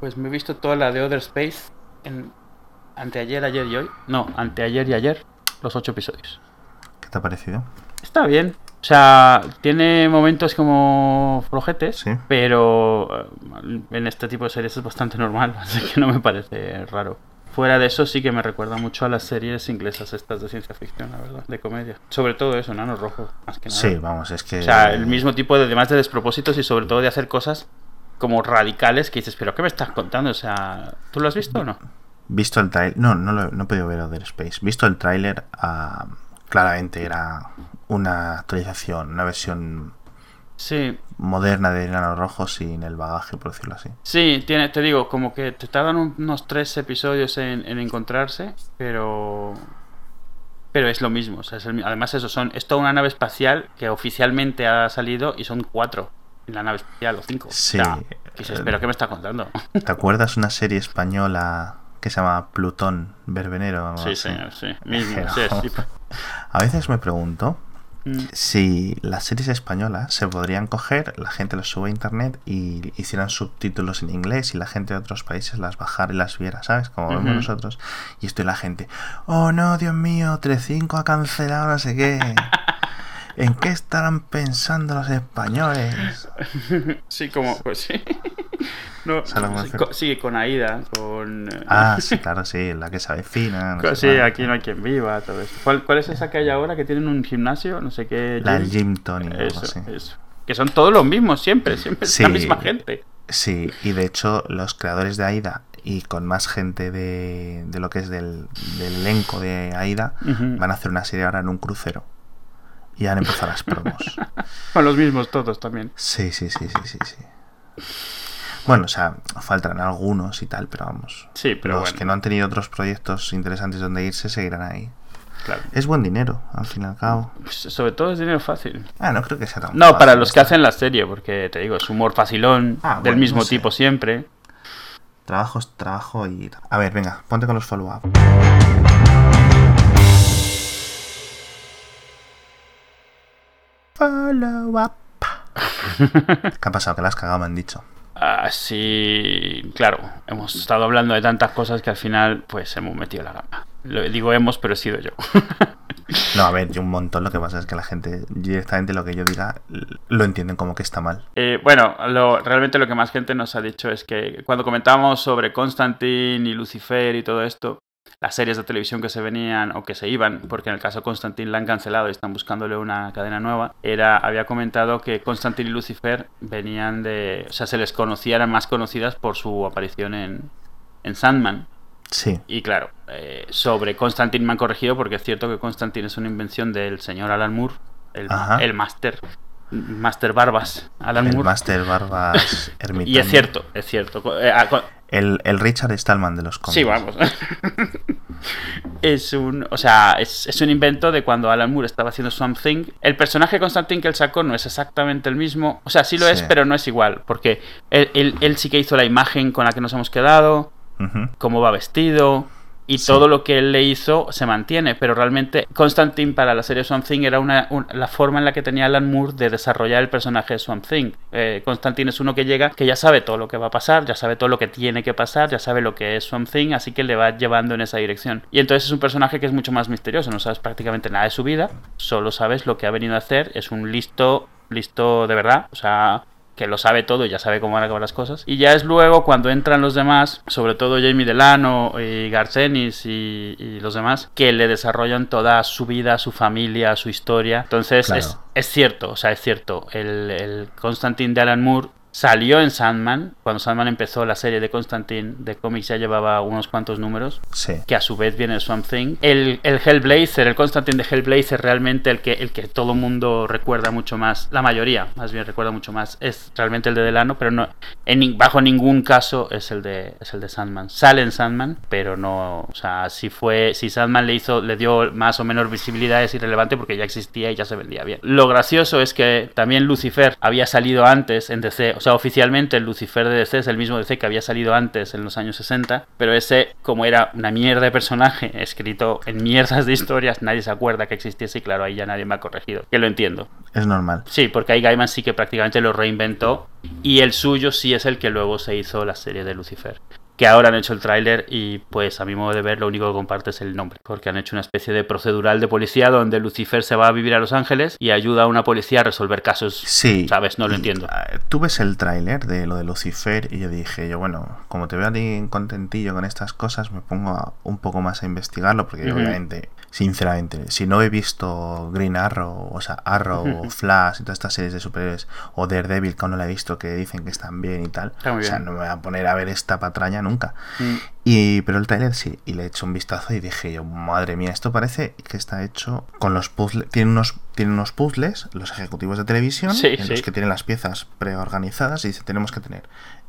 Pues me he visto toda la de Other Space en anteayer, ayer y hoy. No, anteayer y ayer, los ocho episodios. ¿Qué te ha parecido? Está bien. O sea, tiene momentos como flojetes, Sí. pero eh, en este tipo de series es bastante normal, así que no me parece raro. Fuera de eso sí que me recuerda mucho a las series inglesas estas de ciencia ficción, la verdad, de comedia. Sobre todo eso, Nano Rojo, más que nada. Sí, vamos, es que... O sea, el mismo tipo de, además de despropósitos y sobre todo de hacer cosas como radicales que dices, pero ¿qué me estás contando? O sea, ¿tú lo has visto o no? Visto el trailer... No, no, lo, no he podido ver Other Space. Visto el tráiler, ah, claramente era una actualización, una versión Sí, moderna de Nano Rojo sin el bagaje, por decirlo así. sí, tiene, te digo, como que te tardan un- unos tres episodios en, en encontrarse, pero... Pero es lo mismo, o sea, es el mi- además eso, son, es toda una nave espacial que oficialmente ha salido y son cuatro la nave espacial, o cinco. Sí, O sea, que dices, pero ¿qué me está contando? ¿Te acuerdas una serie española que se llama Plutón Verbenero? o Sí, así? señor, sí, mismo, Pero- sí, sí. A veces me pregunto Mm. si las series españolas se podrían coger, la gente las sube a internet y hicieran subtítulos en inglés y la gente de otros países las bajara y las viera, ¿sabes? Como vemos nosotros. Y esto y la gente, oh no, Dios mío, 3.5 ha cancelado no sé qué. ¿En qué estarán pensando los españoles? Sí, como, pues sí. No, ¿Sabes cómo sí, sí, con Aida, con... eh, Ah, sí, claro, sí, la que sabe fina. no sí, aquí no hay quien viva, todo eso. ¿Cuál, cuál es esa que hay ahora que tienen un gimnasio? No sé qué. La gym? Jim Tony, Eso, así. eso. Que son todos los mismos, siempre, siempre es la Sí. misma gente. Sí, y de hecho los creadores de AIDA y con más gente de, de lo que es del, del elenco de AIDA van a hacer una serie ahora en un crucero. Y han empezado las promos. Son los mismos todos también. Sí, sí, sí, sí, sí, sí. Bueno, o sea, faltarán algunos y tal, pero vamos. Sí, pero los bueno. que no han tenido otros proyectos interesantes donde irse seguirán ahí. Claro. Es buen dinero, al fin y al cabo. Pues, sobre todo es dinero fácil. Ah, no creo que sea tan No, para los que hacen la serie, porque te digo, es humor facilón, Ah, del bueno, mismo no sé. tipo siempre. Trabajo es trabajo y... A ver, venga, ponte con los follow-up. Follow-up. ¿Qué ha pasado? Que la has cagado, me han dicho. Así, claro, hemos estado hablando de tantas cosas que al final, pues hemos metido la gamba. Lo digo hemos, pero he sido yo. No, a ver, yo un montón. Lo que pasa es que la gente directamente lo que yo diga lo entienden como que está mal. Eh, bueno, lo- realmente lo que más gente nos ha dicho es que cuando comentábamos sobre Constantine y Lucifer y todo esto, las series de televisión que se venían o que se iban, porque en el caso de Constantine la han cancelado y están buscándole una cadena nueva, era, había comentado que Constantine y Lucifer venían de, o sea, se les conocía, eran más conocidas por su aparición en, en Sandman. Sí, Y claro, eh, sobre Constantine me han corregido porque es cierto que Constantine es una invención del señor Alan Moore, el, el máster, máster Barbas, Alan el Moore. Master Barbas ermitaño. Y es cierto, es cierto. El, el Richard Stallman de los cómics. Sí, vamos. es un. O sea, es, es un invento de cuando Alan Moore estaba haciendo Swamp Thing. El personaje Constantine que él sacó no es exactamente el mismo. O sea, sí lo es, pero no es igual. Porque él, él- él sí que hizo la imagen con la que nos hemos quedado, cómo va vestido. Y Sí. todo lo que él le hizo se mantiene, pero realmente Constantine para la serie Swamp Thing era una, un- la forma en la que tenía Alan Moore de desarrollar el personaje de Swamp Thing. Eh, Constantine es uno que llega, que ya sabe todo lo que va a pasar, ya sabe todo lo que tiene que pasar, ya sabe lo que es Swamp Thing, así que le va llevando en esa dirección. Y entonces es un personaje que es mucho más misterioso, no sabes prácticamente nada de su vida, solo sabes lo que ha venido a hacer, es un listo, listo de verdad, o sea, que lo sabe todo y ya sabe cómo van a acabar las cosas. Y ya es luego cuando entran los demás, sobre todo Jamie Delano y Garcenis y, y los demás, que le desarrollan toda su vida, su familia, su historia. Entonces Claro. es, es cierto, o sea, es cierto. El, el Constantine de Alan Moore salió en Sandman. Cuando Sandman empezó la serie de Constantine de cómics ya llevaba unos cuantos números Sí. que a su vez viene de Swamp Thing. El, el Hellblazer, el Constantine de Hellblazer, realmente el que, el que todo mundo recuerda mucho más, la mayoría más bien recuerda mucho más, es realmente el de Delano, pero no en, bajo ningún caso es el de es el de Sandman. Sale en Sandman, pero no, o sea, si fue, si Sandman le hizo, le dio más o menos visibilidad es irrelevante porque ya existía y ya se vendía bien. Lo gracioso es que también Lucifer había salido antes en DC, o sea, oficialmente el Lucifer de DC es el mismo DC que había salido antes en los años 60, pero ese, como era una mierda de personaje escrito en mierdas de historias, nadie se acuerda que existiese y claro, ahí ya nadie me ha corregido. Que lo entiendo. Es normal. Sí, porque ahí Gaiman sí que prácticamente lo reinventó y el suyo sí es el que luego se hizo la serie de Lucifer que ahora han hecho el tráiler y pues a mi modo de ver lo único que comparte es el nombre, porque han hecho una especie de procedural de policía donde Lucifer se va a vivir a Los Ángeles y ayuda a una policía a resolver casos. Sí. ¿Sabes? No lo entiendo. Ah, Tú ves el tráiler de lo de Lucifer y yo dije, yo bueno, como te veo a ti contentillo con estas cosas, me pongo a- un poco más a investigarlo, porque obviamente, sinceramente, si no he visto Green Arrow, o sea, Arrow, Ujú. Flash y todas estas series de superhéroes, o Daredevil, que aún no la he visto, que dicen que están bien y tal, o sea, no me voy a poner a ver esta patraña nunca. Mm. Y, pero el tráiler sí, y le he hecho un vistazo y dije yo, madre mía, esto parece que está hecho con los puzzles, tiene unos, tiene unos puzzles, los ejecutivos de televisión, Sí, en los que tienen las piezas preorganizadas y dice, tenemos que tener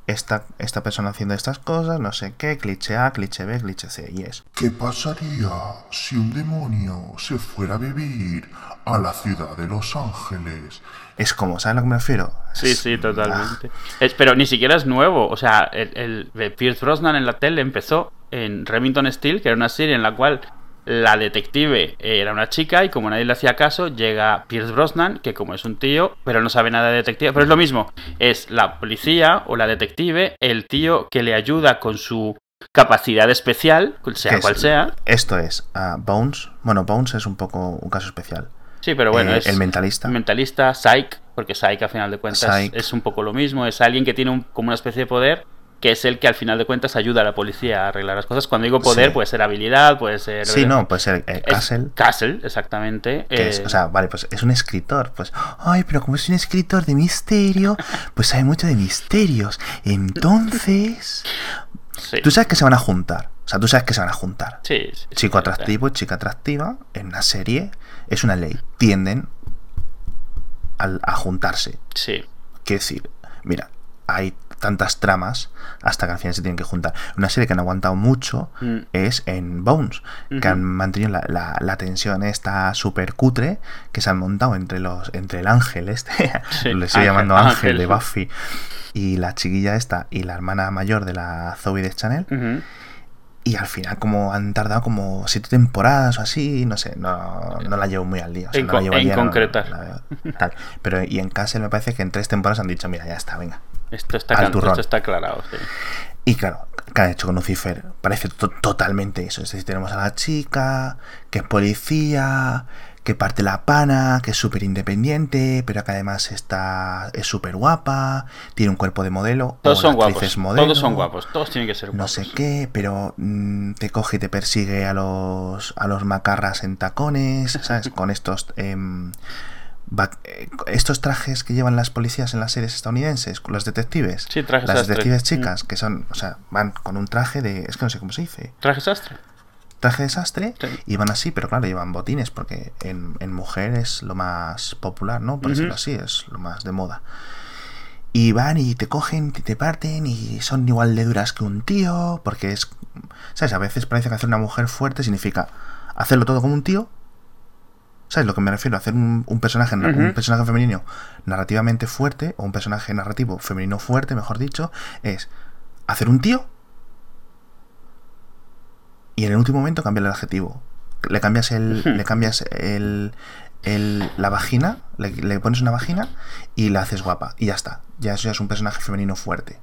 esta, esta persona haciendo estas cosas, no sé qué, cliché A, cliché B, cliché C, y es. ¿Qué pasaría si un demonio se fuera a vivir a la ciudad de Los Ángeles? Es como, ¿sabes a lo que me refiero? Sí, Es- sí, totalmente. Es- pero ni siquiera es nuevo. O sea, el, el de Pierce Brosnan en la tele empezó en Remington Steel, que era una serie en la cual la detective era una chica y como nadie le hacía caso, llega Pierce Brosnan, que como es un tío, pero no sabe nada de detective. Pero es lo mismo, es la policía o la detective, el tío que le ayuda con su capacidad especial, sea es- cual sea. Esto es ah, Bones. Bueno, Bones es un poco un caso especial. Sí, pero bueno, Eh, es el mentalista. mentalista, Psych, porque Psych a final de cuentas Psych. es un poco lo mismo, es alguien que tiene un- como una especie de poder que es el que al final de cuentas ayuda a la policía a arreglar las cosas. Cuando digo poder, Sí. puede ser habilidad, puede ser... Sí, no, puede ser eh, Es Castle. Castle, exactamente. que eh, es, o sea, vale, pues es un escritor. Pues, ay, pero como es un escritor de misterio, pues sabe mucho de misterios. Entonces, sí, tú sabes que se van a juntar. O sea, tú sabes que se van a juntar. sí, sí, Chico atractivo y chica atractiva en una serie es una ley. Tienden al- a juntarse. Sí, Quiero decir, mira, hay tantas tramas hasta que al final se tienen que juntar. Una serie que han aguantado mucho Mm. es en Bones, que Ujú. han mantenido la, la- la tensión esta súper cutre que se han montado entre los entre el ángel este, Sí, le estoy Ángel, llamando ángel, Ángel. de Buffy, y la chiquilla esta y la hermana mayor de la Zoe de Chanel. Ujú. Y al final como han tardado como siete temporadas o así, no sé, no, no la llevo muy al día. o sea, En no la co- llevo al en día, no- no concretar. la veo, tal. Pero y en Castle me parece que en tres temporadas han dicho, mira, ya está, venga. Esto está, Al turrón. esto está aclarado. sí. Y claro, ¿qué han hecho con Lucifer? Parece to- totalmente eso. Es decir, tenemos a la chica, que es policía, que parte la pana, que es súper independiente, pero que además está, es súper guapa, tiene un cuerpo de modelo. Todos o son guapos. modelo, Todos son guapos. Todos tienen que ser No guapos. sé qué, pero mm, te coge y te persigue a los, a los macarras en tacones, ¿sabes? Con estos... em, eh, estos trajes que llevan las policías en las series estadounidenses, con los detectives. Sí, trajes Las sastre. detectives Mm. chicas, que son, o sea, van con un traje de. Es que no sé cómo se dice. ¿Traje sastre? Traje de sastre Sí. y van así, pero claro, llevan botines, porque en, en mujer es lo más popular, ¿no? Por Ujú. decirlo así, es lo más de moda. Y van y te cogen, y te parten y son igual de duras que un tío, porque es. ¿Sabes? A veces parece que hacer una mujer fuerte significa hacerlo todo como un tío. ¿Sabes lo que me refiero? Hacer un, un personaje, un personaje femenino narrativamente fuerte, o un personaje narrativo femenino fuerte, mejor dicho, es hacer un tío y en el último momento cambiar el adjetivo. Le cambias el. Le cambias el. el- la vagina, le, le pones una vagina y la haces guapa. Y ya está. Ya eso ya es un personaje femenino fuerte.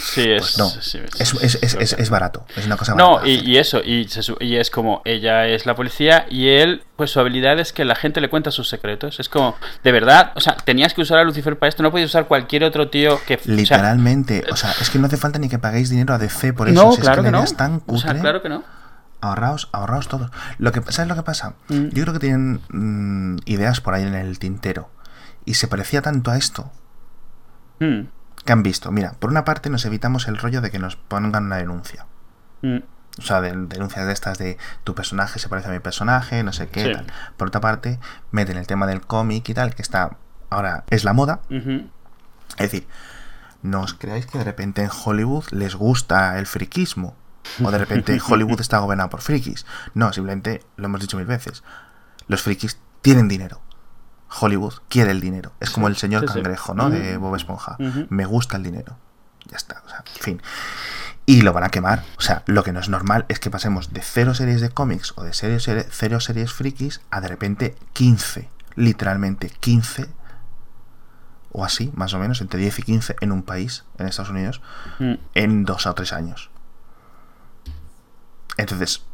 Sí, es. Pues no. sí, Es, sí, es, es, es- es barato. Es una cosa barata. No, y, y eso, y, se su- y es como ella es la policía y él, pues su habilidad es que la gente le cuenta sus secretos. Es como, de verdad, o sea, tenías que usar a Lucifer para esto, no podías usar cualquier otro tío que. o sea, Literalmente. O sea, es que no hace falta ni que paguéis dinero a DC por eso. no, si es claro que, no. es tan O sea, cutre. claro que no. Ahorraos, ahorraos todos. Lo que, ¿Sabes lo que pasa? Mm. Yo creo que tienen mm, ideas por ahí en el tintero. Y se parecía tanto a esto Mm, que han visto. Mira, por una parte nos evitamos el rollo de que nos pongan una denuncia. mm, O sea, de, denuncias de estas de tu personaje se parece a mi personaje, no sé qué, Sí. tal. Por otra parte, meten el tema del cómic y tal, que está ahora es la moda. Es decir, no os creáis que de repente en Hollywood les gusta el friquismo. O de repente Hollywood está gobernado por frikis. No, simplemente lo hemos dicho mil veces. Los frikis tienen dinero. Hollywood quiere el dinero. Es como el señor sí, cangrejo, ¿no? De. Bob Esponja. Me gusta el dinero. Ya está, o sea, en fin. Y lo van a quemar. O sea, lo que no es normal es que pasemos de cero series de cómics o de cero, serie- cero series frikis a de repente 15. Literalmente 15. O así, más o menos, entre 10 y 15 en un país, en Estados Unidos, Mm. en dos o tres años. Entonces,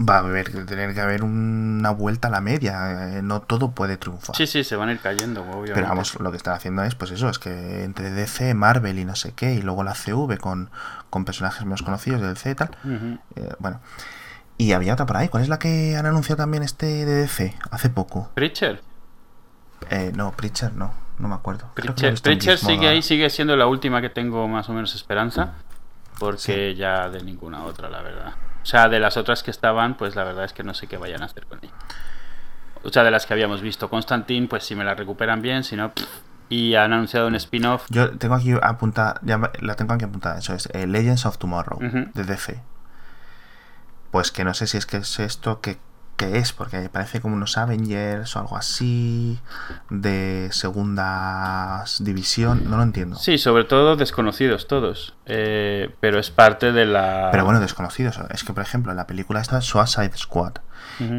va a haber que tener que haber una vuelta a la media. eh, No todo puede triunfar. Sí, sí, se van a ir cayendo, obviamente. Pero vamos, lo que están haciendo es, pues eso, es que entre DC, Marvel y no sé qué, y luego la CV con, con personajes menos conocidos del C y tal. Eh, bueno. Y había otra por ahí. ¿Cuál es la que han anunciado también este de DC hace poco? Preacher. Eh, no, Preacher no, no me acuerdo. Preacher, Preacher sigue ahí, sigue siendo la última que tengo más o menos esperanza. Porque ya de ninguna otra, la verdad. O sea, de las otras que estaban, pues la verdad es que no sé qué vayan a hacer con ella. O sea, de las que habíamos visto. Constantine, pues si me la recuperan bien, si no... pff. Y han anunciado un spin-off. Yo tengo aquí apuntada, ya la tengo aquí apuntada, eso es eh, Legends of Tomorrow, de DC. Pues que no sé si es que es esto que, que es, porque parece como unos Avengers o algo así, de segunda división, no lo entiendo. Sí, sobre todo desconocidos todos. Eh, pero es parte de la... Pero bueno, desconocidos. Es que, por ejemplo, en la película está Suicide Squad.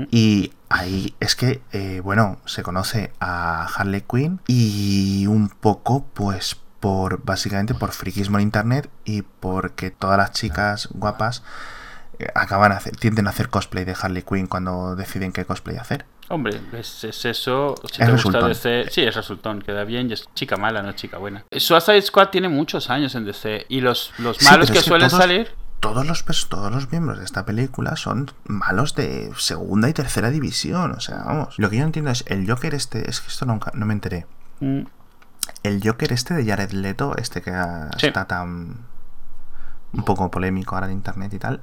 Y ahí es que, eh, bueno, se conoce a Harley Quinn y un poco, pues, por básicamente por friquismo en internet y porque todas las chicas guapas acaban a hacer- tienden a hacer cosplay de Harley Quinn cuando deciden qué cosplay hacer. Hombre, es, es eso. Si Es te gusta. DC, sí, es resultón, queda bien y es chica mala, no es chica buena. Suicide Squad tiene muchos años en DC y los, los malos que, es que suelen todos- salir. Todos los, todos los miembros de esta película son malos de segunda y tercera división. O sea, vamos. Lo que yo entiendo es el Joker este. Es que esto nunca, no me enteré. Mm, El Joker este de Jared Leto, este que Sí. está tan un poco polémico ahora en internet y tal.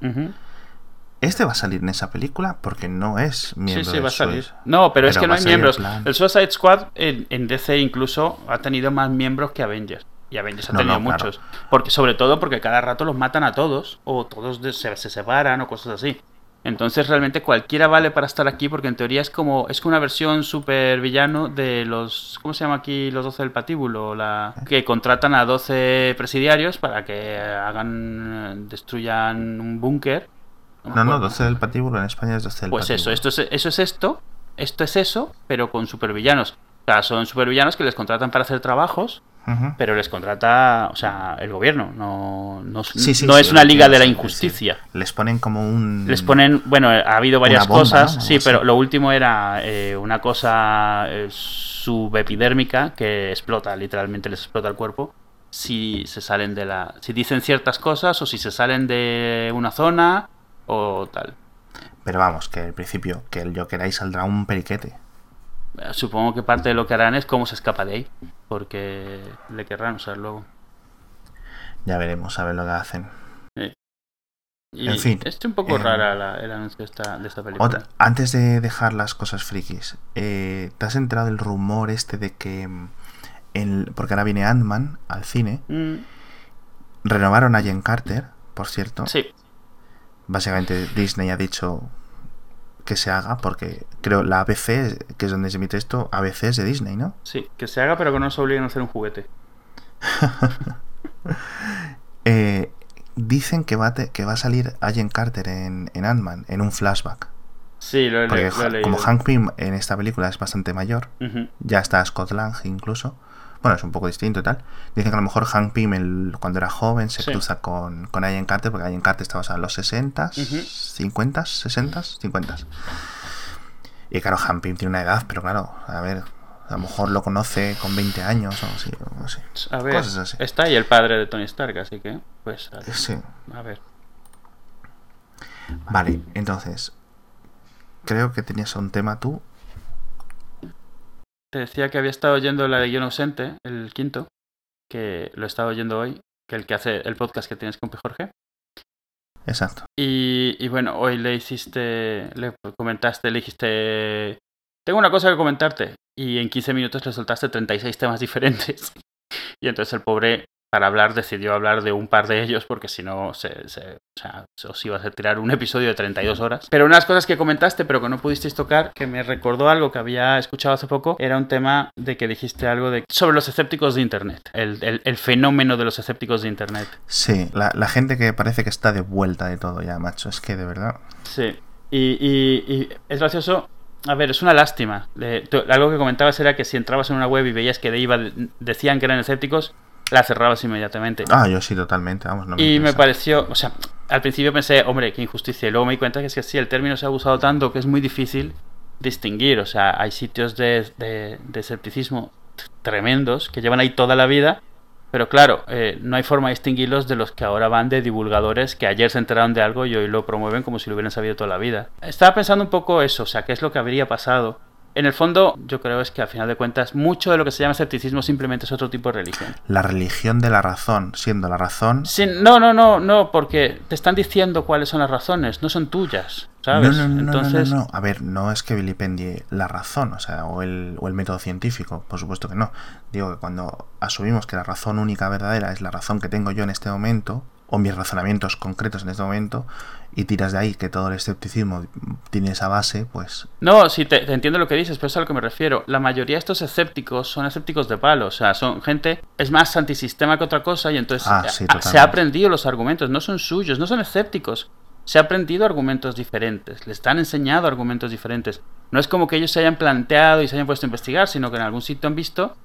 Este va a salir en esa película porque no es Sí, miembro sí, de va a salir. No, pero, es que no hay miembros. El Suicide Squad en, en DC incluso ha tenido más miembros que Avengers. Y Avengers ha No, tenido no, claro. muchos. Porque, sobre todo porque cada rato los matan a todos. O todos se, se separan o cosas así. Entonces realmente cualquiera vale para estar aquí porque en teoría es como es como una versión super villano de los ¿cómo se llama aquí los 12 del patíbulo? La que contratan a 12 presidiarios para que hagan destruyan un búnker. No, no, acuerdo. 12 del patíbulo en España es 12 del Pues eso, esto es, eso es esto, esto es eso, pero con supervillanos. O sea, son supervillanos que les contratan para hacer trabajos, Pero les contrata, o sea, el gobierno. No, no, Sí, sí, no sí, es una liga de la injusticia. Les ponen como un. Les ponen, bueno, ha habido varias bomba, cosas, ¿no? sí, así. pero lo último era eh, una cosa eh, subepidérmica que explota, literalmente les explota el cuerpo si se salen de la, si dicen ciertas cosas o si se salen de una zona o tal. Pero vamos, que al principio, que el Joker ahí saldrá un periquete. Supongo que parte de lo que harán es cómo se escapa de ahí, porque le querrán usar luego. Ya veremos a ver lo que hacen. Y En fin, es un poco eh, rara la- el anuncio de esta, de esta película. Otra, antes de dejar las cosas frikis, eh, ¿te has enterado del rumor este de que. mm, el- porque ahora viene Ant-Man al cine. Mm, Renovaron a Jen Carter, por cierto. sí, Básicamente Disney ha dicho que se haga porque creo la ABC, que es donde se emite esto, ABC es de Disney, ¿no? sí, que se haga pero que no nos obliguen a hacer un juguete. Eh, dicen que va, a te- que va a salir Agent Carter en, en Ant-Man, en un flashback. Sí, lo he, Porque le- lo he ja- leído. como Hank Pym en esta película es bastante mayor, ya está Scott Lang incluso. Bueno, es un poco distinto y tal. Dicen que a lo mejor Hank Pym el- cuando era joven se Sí. cruza con, con Agent Carter, porque Agent Carter estaba en los 60, Ujú. 50, 60, 50. Y claro, Hank Pym tiene una edad, pero claro, a ver, a lo mejor lo conoce con 20 años o así, o no sé. A ver, Cosas así. está ahí el padre de Tony Stark, así que, pues, Sí. a ver. Vale, entonces, creo que tenías un tema tú. Te decía que había estado oyendo la de Guión Ausente, el quinto, que lo he estado oyendo hoy, que el que hace el podcast que tienes con P. Jorge. Exacto. Y, y bueno, hoy le hiciste, le comentaste, le dijiste, tengo una cosa que comentarte. Y en 15 minutos le soltaste 36 temas diferentes. Y entonces el pobre para hablar decidió hablar de un par de ellos porque si no se, se, o sea, os iba a tirar un episodio de 32 horas. Pero unas cosas que comentaste pero que no pudisteis tocar, que me recordó algo que había escuchado hace poco, era un tema de que dijiste algo de sobre los escépticos de Internet, el, el, el fenómeno de los escépticos de Internet. Sí, la, la, gente que parece que está de vuelta de todo ya, macho, es que de verdad. Sí, y, y, y es gracioso a ver, es una lástima. Eh, algo que comentabas era que si entrabas en una web y veías que de iba decían que eran escépticos, la cerrabas inmediatamente. Ah, yo sí, totalmente. Vamos, no me y me pareció, o sea, al principio pensé, hombre, qué injusticia. Y luego me di cuenta que es que sí, el término se ha usado tanto que es muy difícil distinguir. O sea, hay sitios de, de, de escepticismo tremendos que llevan ahí toda la vida. Pero claro, eh, no hay forma de distinguirlos de los que ahora van de divulgadores que ayer se enteraron de algo y hoy lo promueven como si lo hubieran sabido toda la vida. Estaba pensando un poco eso, o sea, qué es lo que habría pasado en el fondo, yo creo es que al final de cuentas, mucho de lo que se llama escepticismo simplemente es otro tipo de religión. La religión de la razón, siendo la razón. Sí, no, no, no, no, porque te están diciendo cuáles son las razones, no son tuyas, ¿sabes? No, no, no, Entonces... no, no, no, A ver, no es que vilipendie la razón, o sea, o el, o el método científico, por supuesto que no. Digo que cuando asumimos que la razón única verdadera es la razón que tengo yo en este momento, o mis razonamientos concretos en este momento y tiras de ahí que todo el escepticismo tiene esa base, pues... No, sí, te, te, entiendo lo que dices, pero es a lo que me refiero. La mayoría de estos escépticos son escépticos de palo, o sea, son gente, es más antisistema que otra cosa y entonces ah, sí, se ha aprendido los argumentos, no son suyos, no son escépticos. Se ha aprendido argumentos diferentes, les han enseñado argumentos diferentes. No es como que ellos se hayan planteado y se hayan puesto a investigar, sino que en algún sitio han visto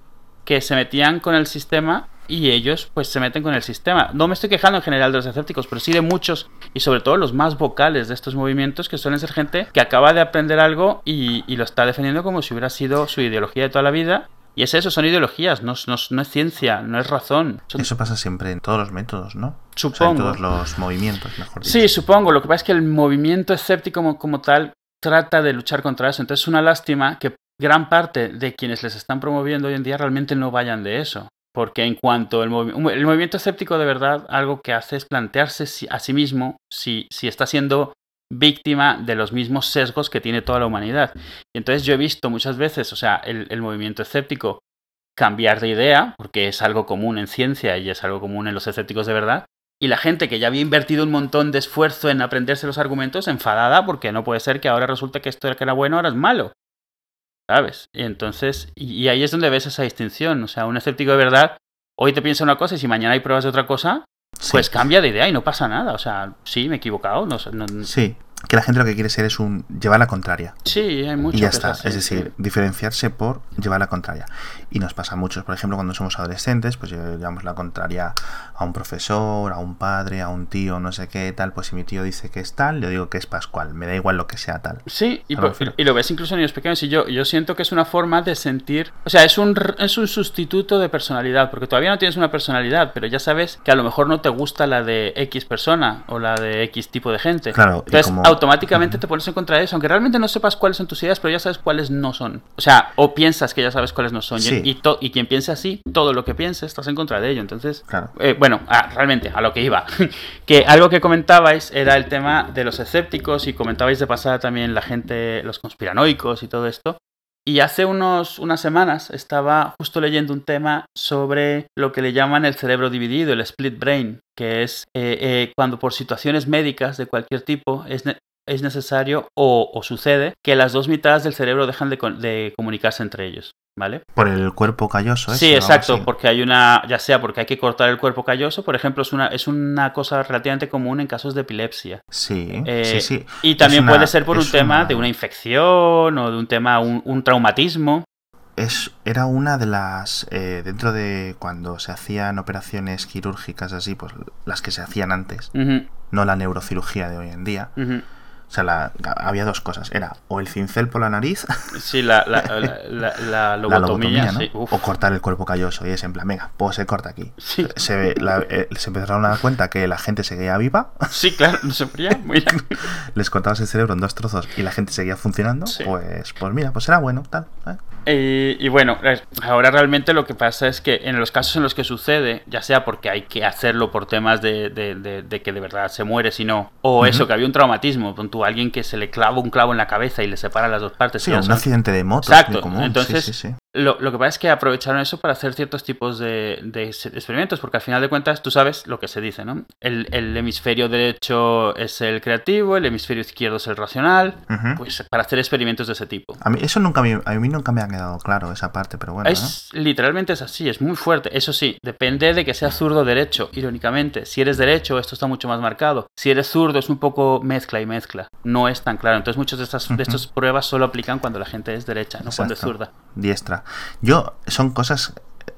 que se metían con el sistema y ellos pues se meten con el sistema. No me estoy quejando en general de los escépticos, pero sí de muchos y sobre todo los más vocales de estos movimientos que suelen ser gente que acaba de aprender algo y, y lo está defendiendo como si hubiera sido su ideología de toda la vida. Y es eso, son ideologías, no, no, no es ciencia, no es razón. Son... Eso pasa siempre en todos los métodos, ¿no? Supongo. O sea, en todos los movimientos, mejor dicho. Sí, supongo. Lo que pasa es que el movimiento escéptico como, como tal trata de luchar contra eso. Entonces es una lástima que gran parte de quienes les están promoviendo hoy en día realmente no vayan de eso. Porque en cuanto el, el movimiento escéptico de verdad, algo que hace es plantearse a sí mismo si, si está siendo víctima de los mismos sesgos que tiene toda la humanidad. Y entonces yo he visto muchas veces, o sea, el, el, movimiento escéptico cambiar de idea, porque es algo común en ciencia y es algo común en los escépticos de verdad, y la gente que ya había invertido un montón de esfuerzo en aprenderse los argumentos, enfadada porque no puede ser que ahora resulte que esto que era bueno ahora es malo. ¿Sabes? Y entonces, y, ahí es donde ves esa distinción. O sea, un escéptico de verdad, hoy te piensa una cosa y si mañana hay pruebas de otra cosa, sí. pues cambia de idea y no pasa nada. O sea, sí, me he equivocado. No, no, sí, que la gente lo que quiere ser es un llevar la contraria. Sí, hay mucho. Y ya está. Es, así, es decir, sí. diferenciarse por llevar la contraria. Y nos pasa a muchos, por ejemplo, cuando somos adolescentes, pues llevamos la contraria a un profesor, a un padre, a un tío, no sé qué, tal. Pues si mi tío dice que es tal, yo digo que es Pascual. Me da igual lo que sea tal. Sí, y, por, y lo ves incluso en niños pequeños. Y yo, yo siento que es una forma de sentir. O sea, es un, es un sustituto de personalidad. Porque todavía no tienes una personalidad, pero ya sabes que a lo mejor no te gusta la de X persona o la de X tipo de gente. Claro, Entonces, como automáticamente te pones en contra de eso, aunque realmente no sepas cuáles son tus ideas, pero ya sabes cuáles no son. O sea, o piensas que ya sabes cuáles no son. Sí. Y, y, y, quien piense así, todo lo que piense, estás en contra de ello. Entonces, claro. eh, bueno, ah, realmente, a lo que iba. que algo que comentabais era el tema de los escépticos y comentabais de pasada también la gente, los conspiranoicos y todo esto. Y hace unos, unas semanas estaba justo leyendo un tema sobre lo que le llaman el cerebro dividido, el split brain, que es eh, eh, cuando por situaciones médicas de cualquier tipo es, es necesario o, o, sucede que las dos mitades del cerebro dejan de, de comunicarse entre ellos. ¿Vale? Por el cuerpo calloso. Sí, exacto, porque hay una, ya sea porque hay que cortar el cuerpo calloso, por ejemplo, es una, es una cosa relativamente común en casos de epilepsia. Sí, eh, sí, sí. Y también una, puede ser por un tema una... de una infección o de un tema, un, un traumatismo. Es, era una de las, eh, dentro de cuando se hacían operaciones quirúrgicas así, pues las que se hacían antes, uh -huh. no la neurocirugía de hoy en día. Uh -huh. O sea, la, había dos cosas. Era o el cincel por la nariz. Sí, la, la, la, la lobotomía. La lobotomía ¿no? sí. O cortar el cuerpo calloso. Y es en plan, venga, pues se corta aquí. Sí. Se, eh, se empezaron a dar cuenta que la gente seguía viva. Sí, claro, no se moría. Les cortabas el cerebro en dos trozos y la gente seguía funcionando. Sí. Pues, pues mira, pues era bueno, tal. ¿eh? Y, y, bueno, ahora realmente lo que pasa es que en los casos en los que sucede, ya sea porque hay que hacerlo por temas de, de, de, de que de verdad se muere, si no, o uh -huh. eso, que había un traumatismo, con tu alguien que se le clava un clavo en la cabeza y le separa las dos partes. Sí, un accidente de moto. Exacto. Entonces, sí, sí, sí. Lo, lo, que pasa es que aprovecharon eso para hacer ciertos tipos de, de, experimentos, porque al final de cuentas tú sabes lo que se dice, ¿no? El, el hemisferio derecho es el creativo, el hemisferio izquierdo es el racional, uh -huh. pues para hacer experimentos de ese tipo. A mí eso nunca me, a mí nunca me ha quedado claro esa parte, pero bueno. Es, ¿no? Literalmente es así, es muy fuerte. Eso sí, depende de que sea zurdo o derecho, irónicamente. Si eres derecho, esto está mucho más marcado. Si eres zurdo, es un poco mezcla y mezcla. No es tan claro. Entonces muchas de estas, de estas pruebas solo aplican cuando la gente es derecha, no Exacto. cuando es zurda. Diestra. Yo, son cosas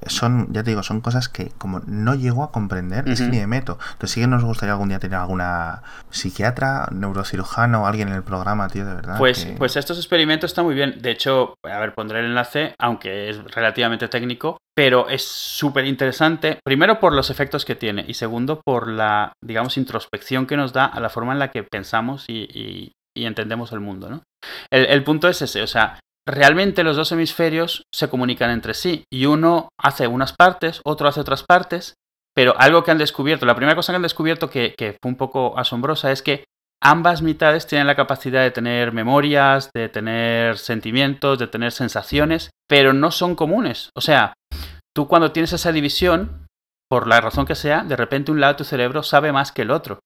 son, ya te digo, son cosas que como no llego a comprender, uh -huh. es que ni me meto. Entonces sí que nos gustaría algún día tener alguna psiquiatra, neurocirujano o alguien en el programa, tío, de verdad. Pues, que... pues estos experimentos están muy bien. De hecho, a ver, pondré el enlace, aunque es relativamente técnico, pero es súper interesante, primero por los efectos que tiene y segundo por la, digamos, introspección que nos da a la forma en la que pensamos y, y, y entendemos el mundo, ¿no? El, el punto es ese, o sea, realmente los dos hemisferios se comunican entre sí y uno hace unas partes, otro hace otras partes, pero algo que han descubierto, la primera cosa que han descubierto que, fue un poco asombrosa es que ambas mitades tienen la capacidad de tener memorias, de tener sentimientos, de tener sensaciones, pero no son comunes. O sea, tú cuando tienes esa división, por la razón que sea, de repente un lado de tu cerebro sabe más que el otro.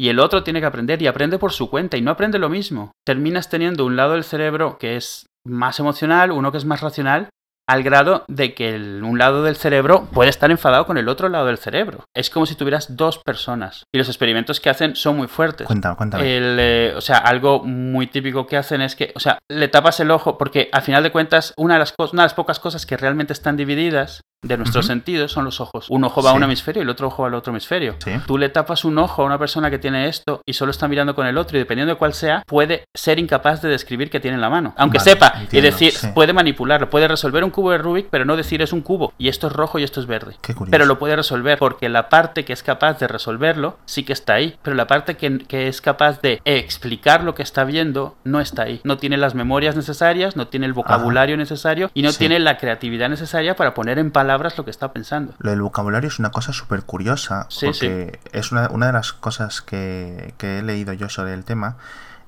Y el otro tiene que aprender y aprende por su cuenta y no aprende lo mismo. Terminas teniendo un lado del cerebro que es más emocional, uno que es más racional, al grado de que el, un lado del cerebro puede estar enfadado con el otro lado del cerebro. Es como si tuvieras dos personas. Y los experimentos que hacen son muy fuertes. Cuéntame, cuéntame. El, eh, o sea, algo muy típico que hacen es que, o sea, le tapas el ojo, porque al final de cuentas, una de las, una de las pocas cosas que realmente están divididas de nuestros uh -huh. sentidos son los ojos. Un ojo va sí. a un hemisferio y el otro ojo va al otro hemisferio. Sí. Tú le tapas un ojo a una persona que tiene esto y solo está mirando con el otro y dependiendo de cuál sea, puede ser incapaz de describir que tiene en la mano. Aunque vale, sepa entiendo, y decir, sí. puede manipularlo, puede resolver un cubo de Rubik, pero no decir es un cubo y esto es rojo y esto es verde. Pero lo puede resolver porque la parte que es capaz de resolverlo sí que está ahí, pero la parte que, que es capaz de explicar lo que está viendo no está ahí. No tiene las memorias necesarias, no tiene el vocabulario Ajá. necesario y no tiene la creatividad necesaria para poner en palabras lo que está pensando pensando. Lo del vocabulario es una cosa súper curiosa, sí, porque sí. es una, una, de las cosas que, que, he leído yo sobre el tema,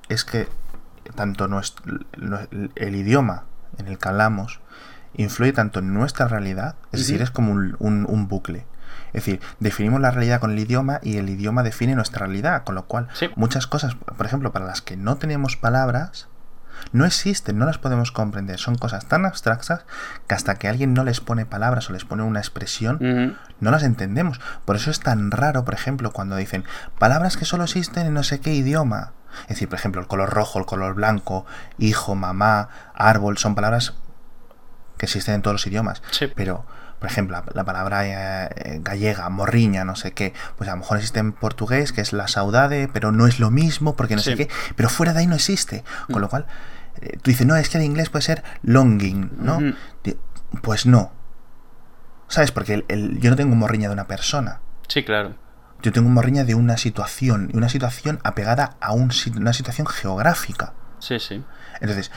es que tanto nuestro, el idioma en el que hablamos influye tanto en nuestra realidad, es uh -huh. decir, es como un, un, un, bucle. Es decir, definimos la realidad con el idioma y el idioma define nuestra realidad, con lo cual sí. muchas cosas, por ejemplo, para las que no tenemos palabras, no existen, no las podemos comprender. Son cosas tan abstractas que hasta que alguien no les pone palabras o les pone una expresión, uh -huh. no las entendemos. Por eso es tan raro, por ejemplo, cuando dicen palabras que solo existen en no sé qué idioma. Es decir, por ejemplo, el color rojo, el color blanco, hijo, mamá, árbol, son palabras que existen en todos los idiomas. Sí. Pero por ejemplo, la, la palabra eh, gallega, morriña, no sé qué, pues a lo mejor existe en portugués, que es la saudade, pero no es lo mismo, porque no sí. sé qué, pero fuera de ahí no existe. Con mm. lo cual, eh, tú dices, no, es que en inglés puede ser longing, ¿no? Mm. Pues no. ¿Sabes? Porque el, el, yo no tengo morriña de una persona. Sí, claro. Yo tengo morriña de una situación, y una situación apegada a un, una situación geográfica. Sí, sí. Entonces,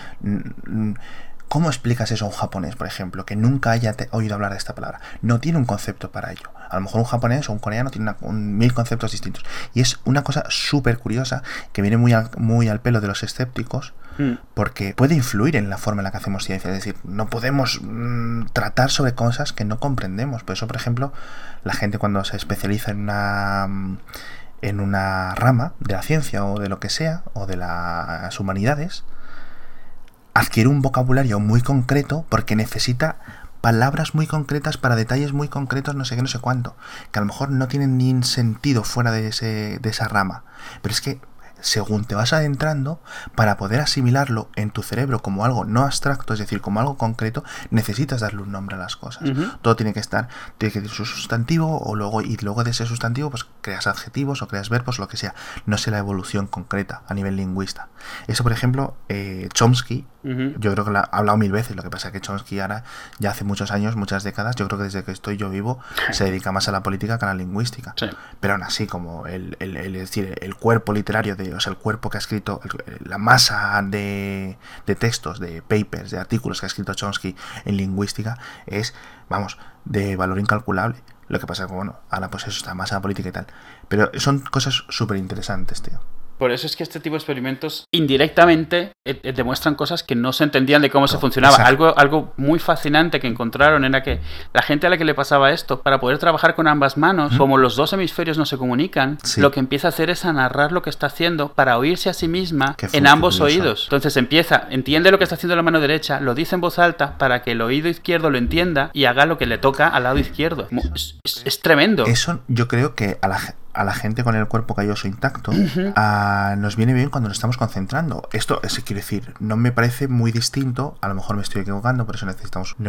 ¿Cómo explicas eso a un japonés, por ejemplo, que nunca haya oído hablar de esta palabra? No tiene un concepto para ello. A lo mejor un japonés o un coreano tiene una, un, mil conceptos distintos. Y es una cosa súper curiosa que viene muy al, muy al pelo de los escépticos, mm. porque puede influir en la forma en la que hacemos ciencia. Es decir, no podemos mmm, tratar sobre cosas que no comprendemos. Por eso, por ejemplo, la gente cuando se especializa en una en una rama de la ciencia o de lo que sea, o de las humanidades, adquiere un vocabulario muy concreto porque necesita palabras muy concretas para detalles muy concretos, no sé qué, no sé cuánto, que a lo mejor no tienen ni sentido fuera de, ese, de esa rama. Pero es que según te vas adentrando, para poder asimilarlo en tu cerebro como algo no abstracto, es decir, como algo concreto, necesitas darle un nombre a las cosas. Uh -huh. Todo tiene que estar, tiene que su sustantivo, o luego, y luego de ese sustantivo, pues creas adjetivos o creas verbos, lo que sea. No sé la evolución concreta a nivel lingüista. Eso, por ejemplo, eh, Chomsky, uh -huh. yo creo que lo ha hablado mil veces, lo que pasa es que Chomsky ahora, ya hace muchos años, muchas décadas, yo creo que desde que estoy yo vivo, se dedica más a la política que a la lingüística. Sí. Pero aún así, como el, el, el, es decir, el cuerpo literario de o sea, el cuerpo que ha escrito, la masa de, de, textos, de papers, de artículos que ha escrito Chomsky en lingüística es, vamos, de valor incalculable. Lo que pasa es que, bueno, ahora pues eso está más a la política y tal. Pero son cosas súper interesantes, tío. Por eso es que este tipo de experimentos indirectamente eh, eh, demuestran cosas que no se entendían de cómo se funcionaba. Algo, algo muy fascinante que encontraron era que la gente a la que le pasaba esto, para poder trabajar con ambas manos, como los dos hemisferios no se comunican, lo que empieza a hacer es a narrar lo que está haciendo para oírse a sí misma en ambos oídos. Entonces empieza, entiende lo que está haciendo la mano derecha, lo dice en voz alta para que el oído izquierdo lo entienda y haga lo que le toca al lado izquierdo. Es, tremendo. Eso yo creo que a la, a la gente con el cuerpo calloso intacto nos viene bien cuando nos estamos concentrando. Esto es, quiere decir, no me parece muy distinto, a lo mejor me estoy equivocando, por eso necesitamos un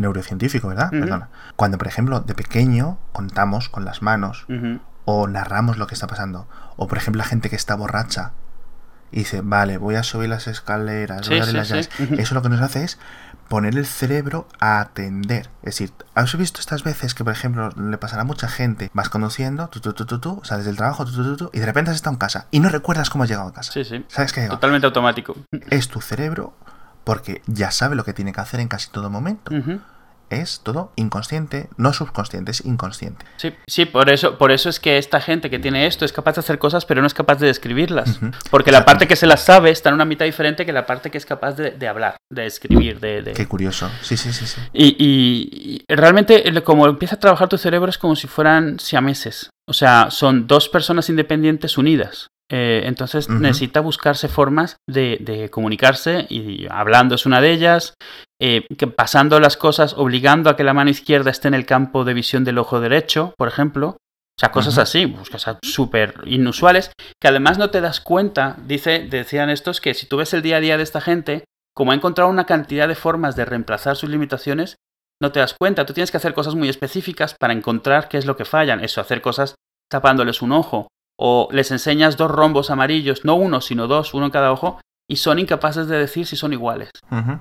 neurocientífico, ¿verdad? Perdona. Cuando, por ejemplo, de pequeño contamos con las manos o narramos lo que está pasando, o por ejemplo la gente que está borracha y dice, vale, voy a subir las escaleras, voy a abrir las llaves. Eso lo que nos hace es poner el cerebro a atender. Es decir, ¿has visto estas veces que, por ejemplo, le pasará a mucha gente? Vas conduciendo, tú, tú, tú, tú, tú, sales del trabajo, tú, tú, tú, y de repente has estado en casa y no recuerdas cómo has llegado a casa. Sí, sí. ¿Sabes qué? Totalmente automático. Es tu cerebro porque ya sabe lo que tiene que hacer en casi todo momento es todo inconsciente, no subconsciente, es inconsciente. Sí, sí, por eso, por eso es que esta gente que tiene esto es capaz de hacer cosas, pero no es capaz de describirlas. Porque la parte que se las sabe está en una mitad diferente que la parte que es capaz de, hablar, de escribir, de, Qué curioso. Sí, sí, sí, sí. Y, y, realmente, como empieza a trabajar tu cerebro es como si fueran siameses. O sea, son dos personas independientes unidas. Eh, entonces necesita buscarse formas de, comunicarse y hablando es una de ellas, eh, que pasando las cosas, obligando a que la mano izquierda esté en el campo de visión del ojo derecho, por ejemplo. O sea, cosas así, cosas súper inusuales, que además no te das cuenta, dice, decían estos, que si tú ves el día a día de esta gente, como ha encontrado una cantidad de formas de reemplazar sus limitaciones, no te das cuenta. Tú tienes que hacer cosas muy específicas para encontrar qué es lo que fallan. Eso, hacer cosas tapándoles un ojo, o les enseñas dos rombos amarillos, no uno, sino dos, uno en cada ojo, y son incapaces de decir si son iguales,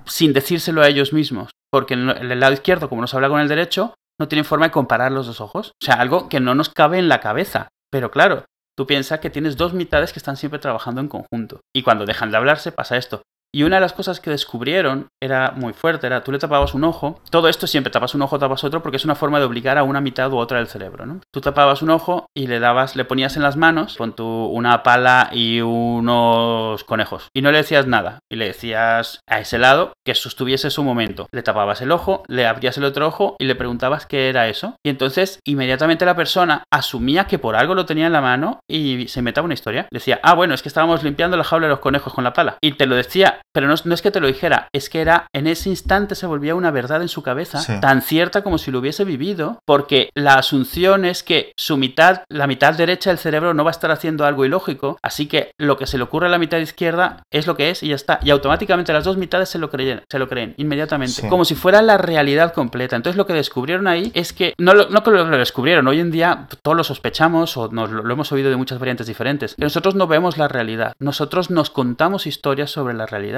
sin decírselo a ellos mismos, porque en el lado izquierdo, como nos habla con el derecho, no tienen forma de comparar los dos ojos. O sea, algo que no nos cabe en la cabeza. Pero claro, tú piensas que tienes dos mitades que están siempre trabajando en conjunto. Y cuando dejan de hablarse pasa esto. Y una de las cosas que descubrieron era muy fuerte, era tú le tapabas un ojo, todo esto siempre tapas un ojo, tapas otro, porque es una forma de obligar a una mitad u otra del cerebro, ¿no? Tú tapabas un ojo y le dabas, le ponías en las manos con tu una pala y unos conejos. Y no le decías nada. Y le decías a ese lado que sostuviese su momento. Le tapabas el ojo, le abrías el otro ojo y le preguntabas qué era eso. Y entonces inmediatamente la persona asumía que por algo lo tenía en la mano y se metaba una historia. Decía, ah, bueno, es que estábamos limpiando la jaula de los conejos con la pala. Y te lo decía pero no, es que te lo dijera, es que era en ese instante se volvía una verdad en su cabeza, tan cierta como si lo hubiese vivido, porque la asunción es que su mitad, la mitad derecha del cerebro no va a estar haciendo algo ilógico, así que lo que se le ocurre a la mitad izquierda es lo que es y ya está. Y automáticamente las dos mitades se lo creen, se lo creen inmediatamente, como si fuera la realidad completa. Entonces lo que descubrieron ahí es que, no, no que lo descubrieron, hoy en día todos lo sospechamos o nos, lo, lo hemos oído de muchas variantes diferentes, que nosotros no vemos la realidad, nosotros nos contamos historias sobre la realidad.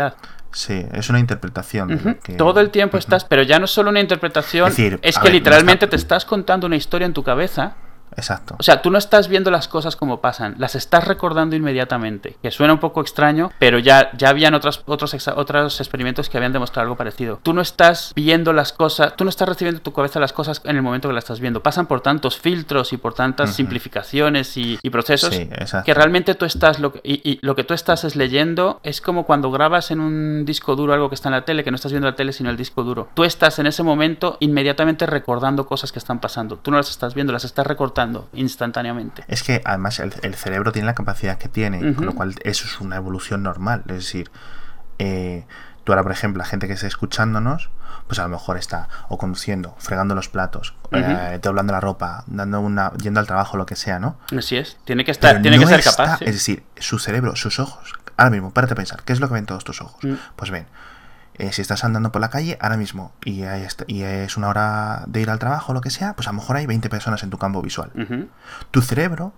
Sí, es una interpretación. Todo el tiempo estás, pero ya no es solo una interpretación, es, que literalmente te estás contando una historia en tu cabeza Exacto. O sea, tú no estás viendo las cosas como pasan, las estás recordando inmediatamente. Que suena un poco extraño, pero ya, ya habían otros, otros, otros experimentos que habían demostrado algo parecido. Tú no estás viendo las cosas, tú no estás recibiendo en tu cabeza las cosas en el momento que las estás viendo. Pasan por tantos filtros y por tantas simplificaciones y, procesos que realmente tú estás, lo, y, y, lo que tú estás es leyendo, es como cuando grabas en un disco duro algo que está en la tele, que no estás viendo la tele sino el disco duro. Tú estás en ese momento inmediatamente recordando cosas que están pasando. Tú no las estás viendo, las estás recortando instantáneamente. Es que además el, cerebro tiene la capacidad que tiene, con lo cual eso es una evolución normal. Es decir, eh, tú ahora, por ejemplo, la gente que esté escuchándonos, pues a lo mejor está o conduciendo, fregando los platos, uh doblando la ropa, dando una, yendo al trabajo, lo que sea, ¿no? Así es, tiene que estar, tiene que ser capaz. Es decir, su cerebro, sus ojos, ahora mismo, párate a pensar, ¿qué es lo que ven todos tus ojos? Mm. Pues ven, eh, si estás andando por la calle ahora mismo y, y, es una hora de ir al trabajo o lo que sea, pues a lo mejor hay 20 personas en tu campo visual. Tu cerebro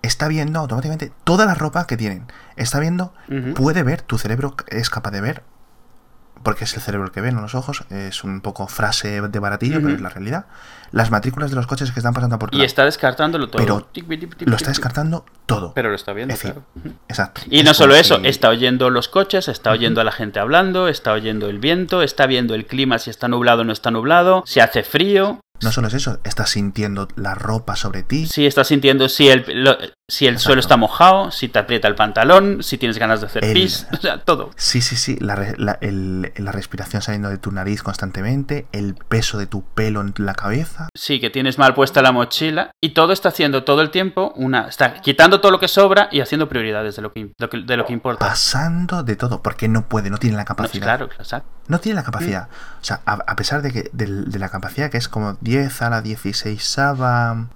está viendo automáticamente toda la ropa que tienen. Está viendo, puede ver, tu cerebro es capaz de ver porque es el cerebro el que ve, no los ojos, es un poco frase de baratillo, pero es la realidad. Las matrículas de los coches que están pasando por Y está descartándolo todo. Pero lo está descartando todo. Pero lo está viendo, Exacto. Y no solo eso, está oyendo los coches, está oyendo a la gente hablando, está oyendo el viento, está viendo el clima, si está nublado o no está nublado, si hace frío, No solo es eso, estás sintiendo la ropa sobre ti. Sí, estás sintiendo si el, lo- si el Exacto. suelo está mojado, si te aprieta el pantalón, si tienes ganas de hacer El- pis, o sea, todo. Sí, sí, sí, la, la- el- la respiración saliendo de tu nariz constantemente, el peso de tu pelo en la cabeza. Sí, que tienes mal puesta la mochila y todo está haciendo todo el tiempo una... Está quitando todo lo que sobra y haciendo prioridades de lo que, de lo que importa. Pasando de todo, porque no puede, no tiene la No, capacidad. claro, exacto. No tiene la capacidad. O sea, a, a pesar de que de, la capacidad que es como 10 a la 16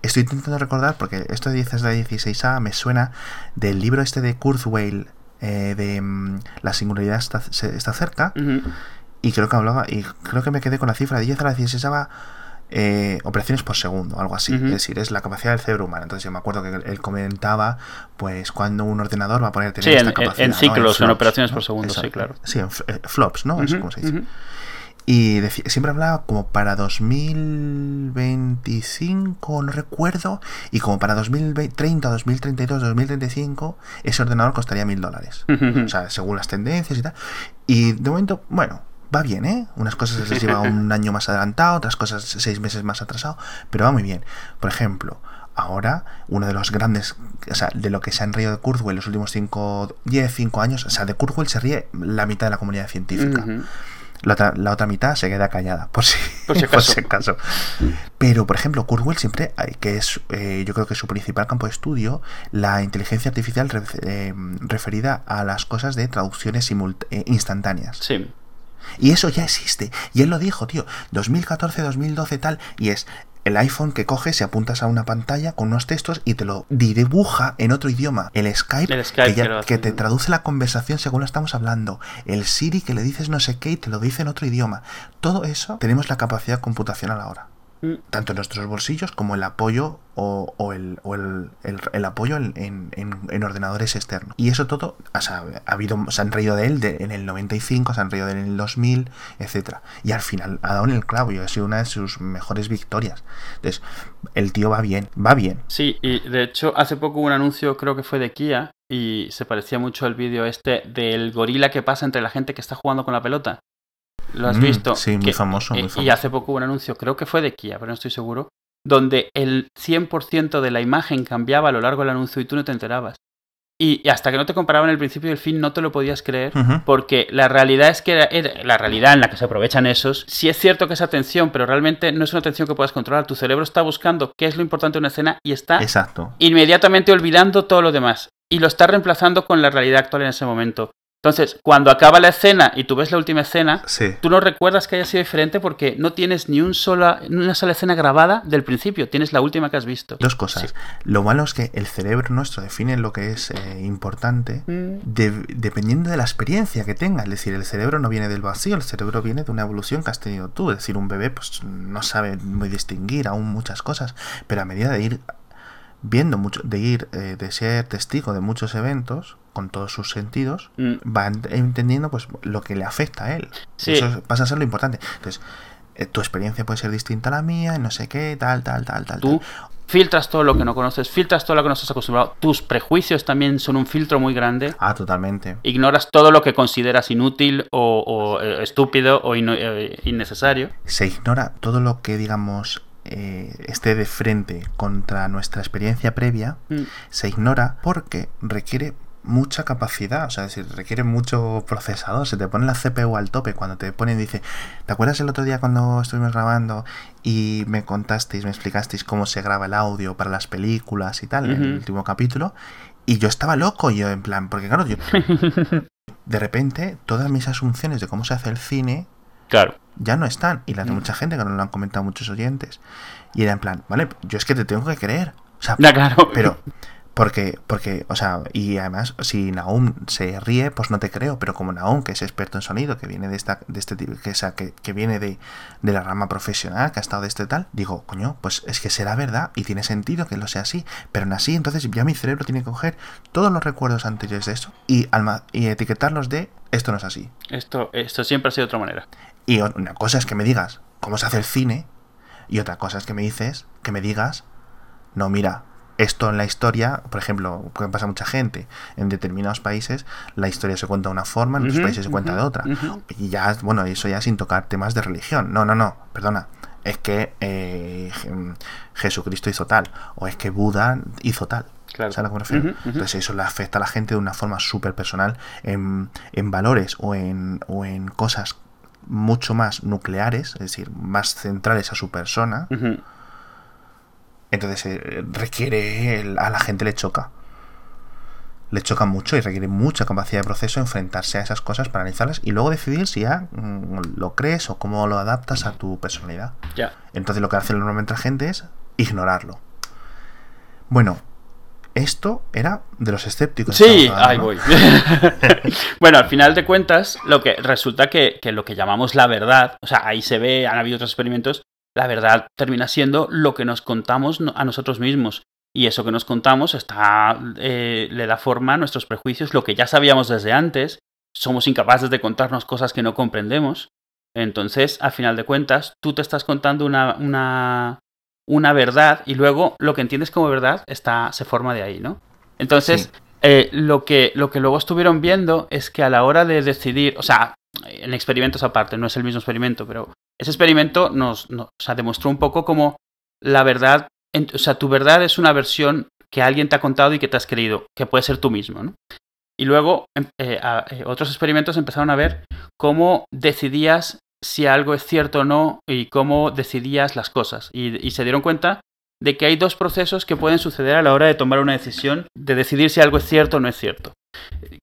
Estoy intentando recordar porque esto de 10 a la 16 me suena del libro este de Kurzweil eh, de mm, La singularidad está, se- está cerca. Y creo que hablaba, y creo que me quedé con la cifra de 10 a la 16 eh, operaciones por segundo, algo así. Es decir, es la capacidad del cerebro humano. Entonces yo me acuerdo que él comentaba, pues, cuando un ordenador va a poder tener Sí, esta en- capacidad. en ¿no? ciclos, en flops, operaciones ¿no? por segundo, sí, claro. Sí, en eh, flops, ¿no? Es Ujú, como se dice. ujú. Y decía- siempre hablaba como para 2025, no recuerdo, y como para 2030, 2032, 2035, ese ordenador costaría mil dólares. O sea, según las tendencias y tal. Y de momento, bueno, va bien, ¿eh? Unas cosas les lleva un año más adelantado, otras cosas seis meses más atrasado, pero va muy bien. Por ejemplo, ahora, uno de los grandes, o sea, de lo que se han reído de Kurzweil los últimos 5, 10, 5 años, o sea, de Kurzweil se ríe la mitad de la comunidad científica. La otra, la otra mitad se queda callada, por si, Por si acaso. acaso. Pero, por ejemplo, Kurzweil siempre, eh, que es, eh, yo creo que es su principal campo de estudio, la inteligencia artificial re- eh, referida a las cosas de traducciones simult- instantáneas. Sí. Y eso ya existe. Y él lo dijo, tío. 2014, 2012, tal. Y es el iPhone que coges y apuntas a una pantalla con unos textos y te lo dibuja en otro idioma. El Skype, El Skype que, ya- que lo hace. que te traduce la conversación según lo estamos hablando. El Siri que le dices no sé qué y te lo dice en otro idioma. Todo eso tenemos la capacidad computacional ahora. Tanto en nuestros bolsillos como el apoyo o, el, el, apoyo en, en- en- en ordenadores externos. Y eso todo, o sea, ha habido, se han reído de él en el 95, se han reído de él en el 2000, etcétera Y al final ha dado en el clavo y ha sido una de sus mejores victorias. Entonces, el tío va bien, va bien. Sí, y de hecho hace poco hubo un anuncio, creo que fue de Kia, y se parecía mucho al vídeo este del gorila que pasa entre la gente que está jugando con la pelota. ¿Lo has Mm, visto? sí, muy Que- famoso, muy eh, Y hace poco hubo un anuncio, creo que fue de Kia, pero no estoy seguro, donde el 100% de la imagen cambiaba a lo largo del anuncio y tú no te enterabas. Y, y hasta que no te comparaban el principio y el fin no te lo podías creer. Porque la realidad es que era- era- la realidad en la que se aprovechan esos, sí es cierto que es atención, pero realmente no es una atención que puedas controlar. Tu cerebro está buscando qué es lo importante de una escena y está Exacto. inmediatamente olvidando todo lo demás. Y lo está reemplazando con la realidad actual en ese momento. Entonces, cuando acaba la escena y tú ves la última escena, Sí. tú no recuerdas que haya sido diferente porque no tienes ni un sola, una sola escena grabada del principio, tienes la última que has visto. Dos cosas. Lo malo es que el cerebro nuestro define lo que es eh, importante Mm. de- dependiendo de la experiencia que tenga. Es decir, el cerebro no viene del vacío, el cerebro viene de una evolución que has tenido tú. Es decir, un bebé pues no sabe muy distinguir aún muchas cosas, pero a medida de ir viendo mucho, de ir, eh, de ser testigo de muchos eventos con todos sus sentidos, Mm. va ent- entendiendo pues lo que le afecta a él. Sí. Eso pasa a ser lo importante. Entonces, eh, tu experiencia puede ser distinta a la mía, no sé qué, tal, tal, tal, tal. Tú tal. filtras todo lo que no conoces, filtras todo lo que no estás acostumbrado. Tus prejuicios también son un filtro muy grande. Ah, totalmente. Ignoras todo lo que consideras inútil o, o, eh, estúpido o eh, innecesario. se ignora todo lo que, digamos, eh, esté de frente contra nuestra experiencia previa, Mm. se ignora porque requiere mucha capacidad, o sea, es decir, requiere mucho procesador, se te pone la CPU al tope cuando te ponen, dice, ¿te acuerdas el otro día cuando estuvimos grabando y me contasteis, me explicasteis cómo se graba el audio para las películas y tal, en el último capítulo? Y yo estaba loco, yo en plan, porque claro, yo... De repente, todas mis asunciones de cómo se hace el cine Claro. ya no están. Y las de mucha gente que nos lo han comentado muchos oyentes. Y era en plan, vale, yo es que te tengo que creer. O sea, Ya, claro. pero, porque, porque, o sea, y además, si Naum se ríe, pues no te creo. Pero como Naum, que es experto en sonido, que viene de esta, de este tipo, que, o sea, que, que viene de, de la rama profesional, que ha estado de este tal, digo, coño, pues es que será verdad y tiene sentido que lo sea así. Pero aún así, entonces ya mi cerebro tiene que coger todos los recuerdos anteriores de eso y, alma, y etiquetarlos de esto no es así. Esto, esto siempre ha sido de otra manera. Y una cosa es que me digas cómo se hace el cine y otra cosa es que me dices, que me digas, no, mira, esto en la historia, por ejemplo, que pasa a mucha gente, en determinados países la historia se cuenta de una forma, en otros países se cuenta de otra. Y ya, bueno, eso ya sin tocar temas de religión. No, no, no, perdona. es que eh, Jesucristo hizo tal, o es que Buda hizo tal. Claro. ¿Sabes a lo que me refiero? Entonces eso le afecta a la gente de una forma súper personal en, en valores o en, o en cosas mucho más nucleares, es decir, más centrales a su persona. Entonces eh, requiere, el- a la gente le choca. Le choca mucho y requiere mucha capacidad de proceso enfrentarse a esas cosas para analizarlas y luego decidir si ya mm, lo crees o cómo lo adaptas a tu personalidad. Ya. Entonces lo que hace normalmente la gente es ignorarlo. Bueno, esto era de los escépticos. Sí, ahí voy. ¿no? bueno, al final de cuentas, lo que resulta que, que lo que llamamos la verdad, o sea, ahí se ve, han habido otros experimentos, la verdad termina siendo lo que nos contamos a nosotros mismos. Y eso que nos contamos está, eh, le da forma a nuestros prejuicios, lo que ya sabíamos desde antes. Somos incapaces de contarnos cosas que no comprendemos. Entonces, al final de cuentas, tú te estás contando una, una, una verdad y luego lo que entiendes como verdad está, se forma de ahí, ¿no? Entonces, Sí. eh, lo, que, lo que luego estuvieron viendo es que a la hora de decidir, o sea, en experimentos aparte, no es el mismo experimento, pero ese experimento nos, nos- o sea, demostró un poco como la verdad, en- o sea, tu verdad es una versión que alguien te ha contado y que te has creído, que puede ser tú mismo, ¿no? Y luego em- eh, a- eh, otros experimentos empezaron a ver cómo decidías si algo es cierto o no y cómo decidías las cosas. Y, se dieron cuenta de que hay dos procesos que pueden suceder a la hora de tomar una decisión, de decidir si algo es cierto o no es cierto.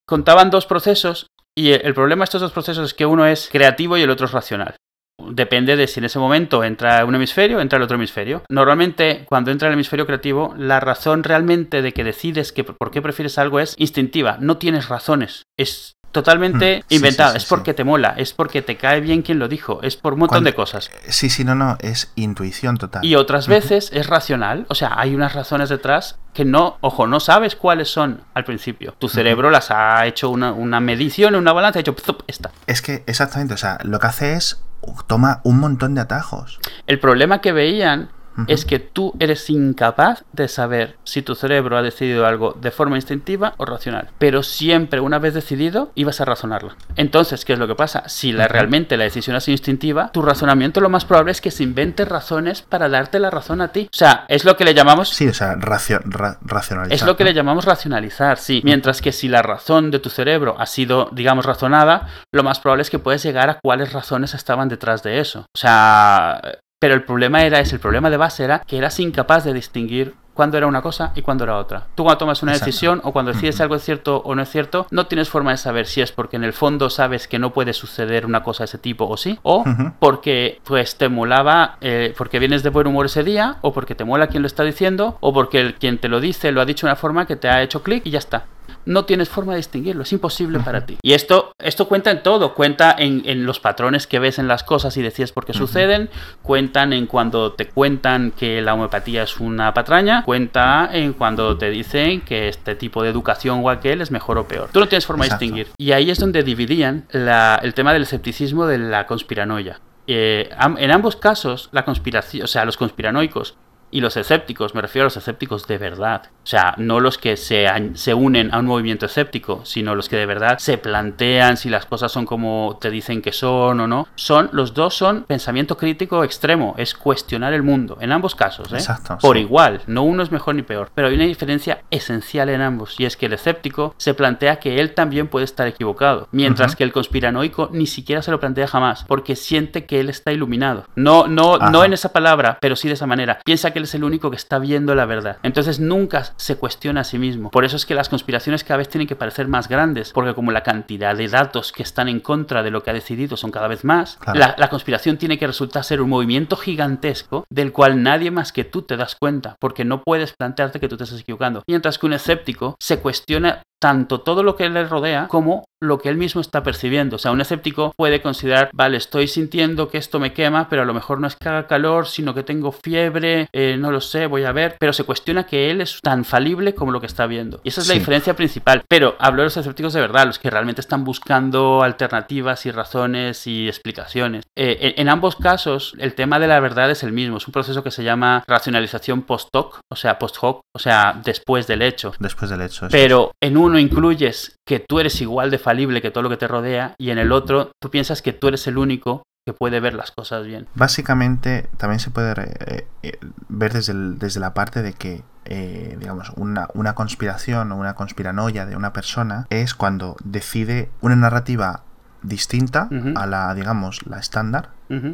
Contaban dos procesos y el problema de estos dos procesos es que uno es creativo y el otro es racional. Depende de si en ese momento entra un hemisferio o entra el otro hemisferio. Normalmente, cuando entra el hemisferio creativo, la razón realmente de que decides que por qué prefieres algo es instintiva. No tienes razones. Es totalmente Mm, inventada. sí, sí, es porque te mola. Es porque te cae bien quien lo dijo. Es por un montón Cuando- de cosas. Sí, sí, no, no, es intuición total. Y otras veces es racional, o sea, hay unas razones detrás que no, ojo, no sabes cuáles son al principio. Tu cerebro las ha hecho una, una medición, una balanza, ha hecho ¡zup! esta. Es que exactamente, o sea, lo que hace es toma un montón de atajos. El problema que veían Es que tú eres incapaz de saber si tu cerebro ha decidido algo de forma instintiva o racional. Pero siempre, una vez decidido, ibas a razonarla. Entonces, ¿qué es lo que pasa? Si la, realmente la decisión ha sido instintiva, tu razonamiento lo más probable es que se invente razones para darte la razón a ti. O sea, es lo que le llamamos Sí, o sea, racio- ra- racionalizar. Es lo que ¿no? le llamamos racionalizar, sí. Mientras que si la razón de tu cerebro ha sido, digamos, razonada, lo más probable es que puedes llegar a cuáles razones estaban detrás de eso. O sea, pero el problema era ese, el problema de base era que eras incapaz de distinguir cuándo era una cosa y cuándo era otra. Tú cuando tomas una Exacto. decisión o cuando decides algo es cierto o no es cierto, no tienes forma de saber si es porque en el fondo sabes que no puede suceder una cosa de ese tipo o sí, o porque pues te molaba, eh, porque vienes de buen humor ese día, o porque te mola quien lo está diciendo, o porque el, quien te lo dice lo ha dicho de una forma que te ha hecho clic y ya está. No tienes forma de distinguirlo, es imposible para ti. Y esto, esto cuenta en todo, cuenta en, en los patrones que ves en las cosas y decides por qué suceden, cuentan en cuando te cuentan que la homeopatía es una patraña, cuenta en cuando te dicen que este tipo de educación o aquel es mejor o peor. Tú no tienes forma Exacto. de distinguir. Y ahí es donde dividían la- el tema del escepticismo de la conspiranoia. Eh, en ambos casos, la conspiración, o sea, los conspiranoicos y los escépticos, me refiero a los escépticos de verdad. O sea, no los que se, se unen a un movimiento escéptico, sino los que de verdad se plantean si las cosas son como te dicen que son o no. Son, los dos son pensamiento crítico extremo, es cuestionar el mundo, en ambos casos, ¿eh? Exacto, Por sí. igual, no uno es mejor ni peor. Pero hay una diferencia esencial en ambos, y es que el escéptico se plantea que él también puede estar equivocado, mientras que el conspiranoico ni siquiera se lo plantea jamás, porque siente que él está iluminado. No, no, no en esa palabra, pero sí de esa manera. Piensa que él es el único que está viendo la verdad. Entonces nunca se cuestiona a sí mismo. Por eso es que las conspiraciones cada vez tienen que parecer más grandes, porque como la cantidad de datos que están en contra de lo que ha decidido son cada vez más, Claro. la, la conspiración tiene que resultar ser un movimiento gigantesco del cual nadie más que tú te das cuenta, porque no puedes plantearte que tú te estás equivocando. Mientras que un escéptico se cuestiona tanto todo lo que le rodea como lo que él mismo está percibiendo. O sea, un escéptico puede considerar, vale, estoy sintiendo que esto me quema, pero a lo mejor no es que haga calor, sino que tengo fiebre, eh, no lo sé, voy a ver, pero se cuestiona que él es tan falible como lo que está viendo. Y esa es la Sí. diferencia principal. Pero hablo de los escépticos de verdad, los que realmente están buscando alternativas y razones y explicaciones. Eh, en, en ambos casos, el tema de la verdad es el mismo. Es un proceso que se llama racionalización post-hoc, o sea, post-hoc, o sea, después del hecho. Después del hecho. eso Pero en uno incluyes que tú eres igual de falible que todo lo que te rodea y en el otro tú piensas que tú eres el único que puede ver las cosas bien. Básicamente, también se puede eh, eh, ver desde, desde la parte de que eh, digamos, una, una, conspiración o una conspiranoia de una persona es cuando decide una narrativa distinta a la, digamos, la estándar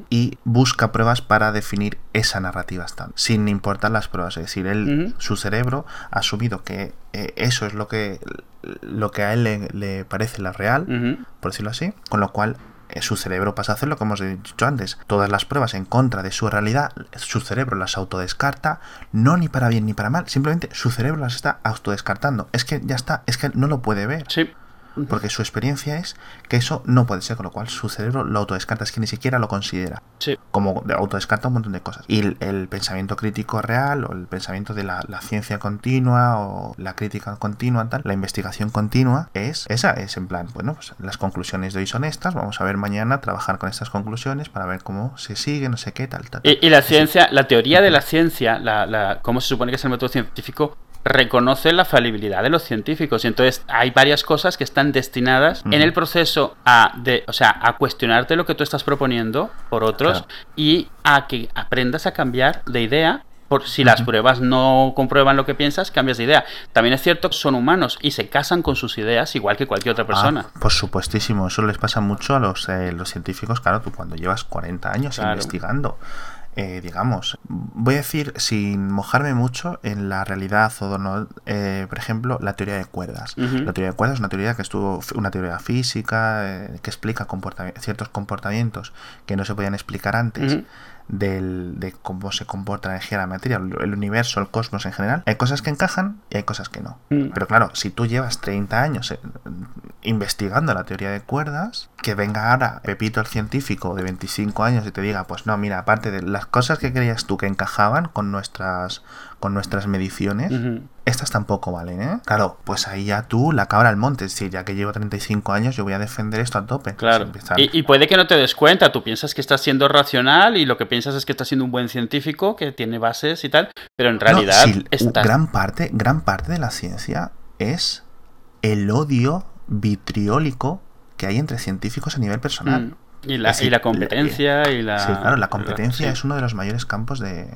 y busca pruebas para definir esa narrativa estándar, sin importar las pruebas. Es decir, él, su cerebro ha asumido que eh, eso es lo que, lo que a él le, parece la real, por decirlo así, con lo cual eh, su cerebro pasa a hacer lo que hemos dicho antes. Todas las pruebas en contra de su realidad, su cerebro las autodescarta, no ni para bien ni para mal, simplemente su cerebro las está autodescartando. Es que ya está, es que no lo puede ver. Sí. Porque su experiencia es que eso no puede ser, con lo cual su cerebro lo autodescarta, es que ni siquiera lo considera. Sí. Como autodescarta un montón de cosas. Y el, pensamiento crítico real, o el pensamiento de la, ciencia continua, o la crítica continua, tal, la investigación continua, es esa, es en plan, bueno, pues las conclusiones de hoy son estas, vamos a ver mañana, trabajar con estas conclusiones para ver cómo se sigue, no sé qué, tal, tal. Y, la ciencia, la teoría de la ciencia, la, la, cómo se supone que es el método científico, reconoce la falibilidad de los científicos. Y entonces hay varias cosas que están destinadas en el proceso a de, o sea, a cuestionarte lo que tú estás proponiendo por otros y a que aprendas a cambiar de idea. Por si las pruebas no comprueban lo que piensas, cambias de idea. También es cierto que son humanos y se casan con sus ideas igual que cualquier otra persona. Ah, por supuestísimo, eso les pasa mucho a los, eh, los científicos, claro, tú cuando llevas 40 años investigando eh, digamos, voy a decir sin mojarme mucho en la realidad o no, eh, por ejemplo, la teoría de cuerdas. La teoría de cuerdas es una teoría que estuvo, una teoría física eh, que explica ciertos comportamientos que no se podían explicar antes del, de cómo se comporta la energía, la materia, el universo, el cosmos en general. Hay cosas que encajan y hay cosas que no. Mm. Pero claro, si tú llevas 30 años eh, investigando la teoría de cuerdas, que venga ahora Pepito el científico de 25 años y te diga, pues no, mira, aparte de las cosas que creías tú que encajaban con nuestras con nuestras mediciones, estas tampoco valen, ¿eh? Claro, pues ahí ya tú, la cabra al monte, es decir, ya que llevo 35 años, yo voy a defender esto a tope. Claro. Y, puede que no te des cuenta, tú piensas que estás siendo racional y lo que piensas es que estás siendo un buen científico, que tiene bases y tal, pero en realidad gran parte, gran parte de la ciencia es el odio vitriólico que hay entre científicos a nivel personal. Mm. Y la, y la competencia y la... Sí, claro, la competencia es uno de los mayores campos de,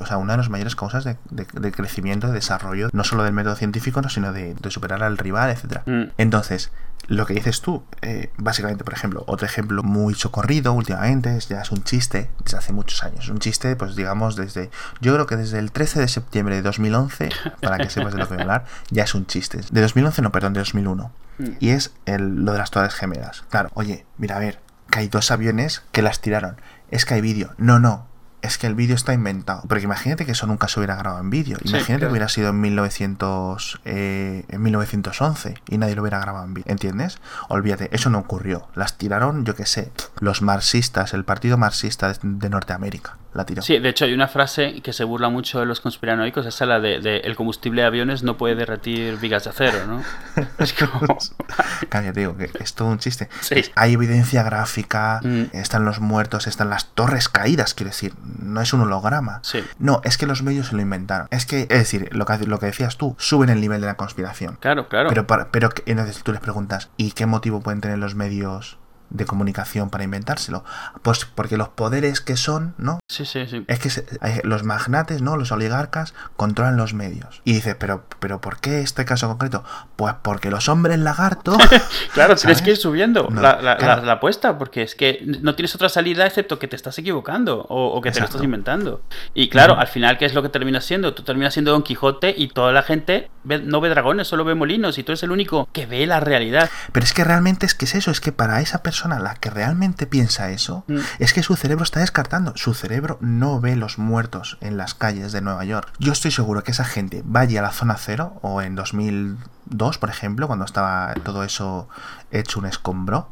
O sea, una de las mayores causas de, de, crecimiento, de desarrollo, no solo del método científico, sino de, superar al rival, etcétera. Mm. Entonces, lo que dices tú, eh, básicamente, por ejemplo, otro ejemplo muy socorrido últimamente, es, ya es un chiste, desde hace muchos años. Un chiste, pues digamos, desde... Yo creo que desde el 13 de septiembre de 2011, para que sepas de lo que voy a hablar, ya es un chiste. De 2011, no, perdón, de 2001. Mm. Y es el, lo de las torres gemelas. Claro, oye, mira, a ver, que hay dos aviones que las tiraron. Es que hay vídeo. No, no. Es que el vídeo está inventado. Porque imagínate que eso nunca se hubiera grabado en vídeo. Imagínate que hubiera sido en, 1900, eh, en 1911 y nadie lo hubiera grabado en vídeo. ¿Entiendes? Olvídate, eso no ocurrió. Las tiraron, yo qué sé, los marxistas, el partido marxista de Norteamérica. Sí, de hecho hay una frase que se burla mucho de los conspiranoicos, esa la de, el combustible de aviones no puede derretir vigas de acero, ¿no? es como... Cállate, digo, que es todo un chiste. Hay evidencia gráfica, mm. están los muertos, están las torres caídas, quiero decir, no es un holograma. Sí. No, es que los medios se lo inventaron. Es que, es decir, lo que, lo que decías tú, suben el nivel de la conspiración. Claro, claro. Pero, pero entonces tú les preguntas, ¿y qué motivo pueden tener los medios de comunicación para inventárselo. Pues porque los poderes que son, ¿no? Sí, sí, sí. Es que los magnates, ¿no? Los oligarcas controlan los medios. Y dice, pero, pero ¿por qué este caso concreto? Pues porque los hombres lagarto. claro, tienes que ir subiendo la, la, apuesta, porque es que no tienes otra salida excepto que te estás equivocando o, que te lo estás inventando. Y claro, al final, ¿qué es lo que terminas siendo? Tú terminas siendo Don Quijote y toda la gente no ve dragones, solo ve molinos y tú eres el único que ve la realidad. Pero es que realmente es que es eso, es que para esa persona la que realmente piensa eso mm. es que su cerebro está descartando. Su cerebro no ve los muertos en las calles de Nueva York. Yo estoy seguro que esa gente vaya a la zona cero o en 2002, por ejemplo, cuando estaba todo eso hecho un escombro.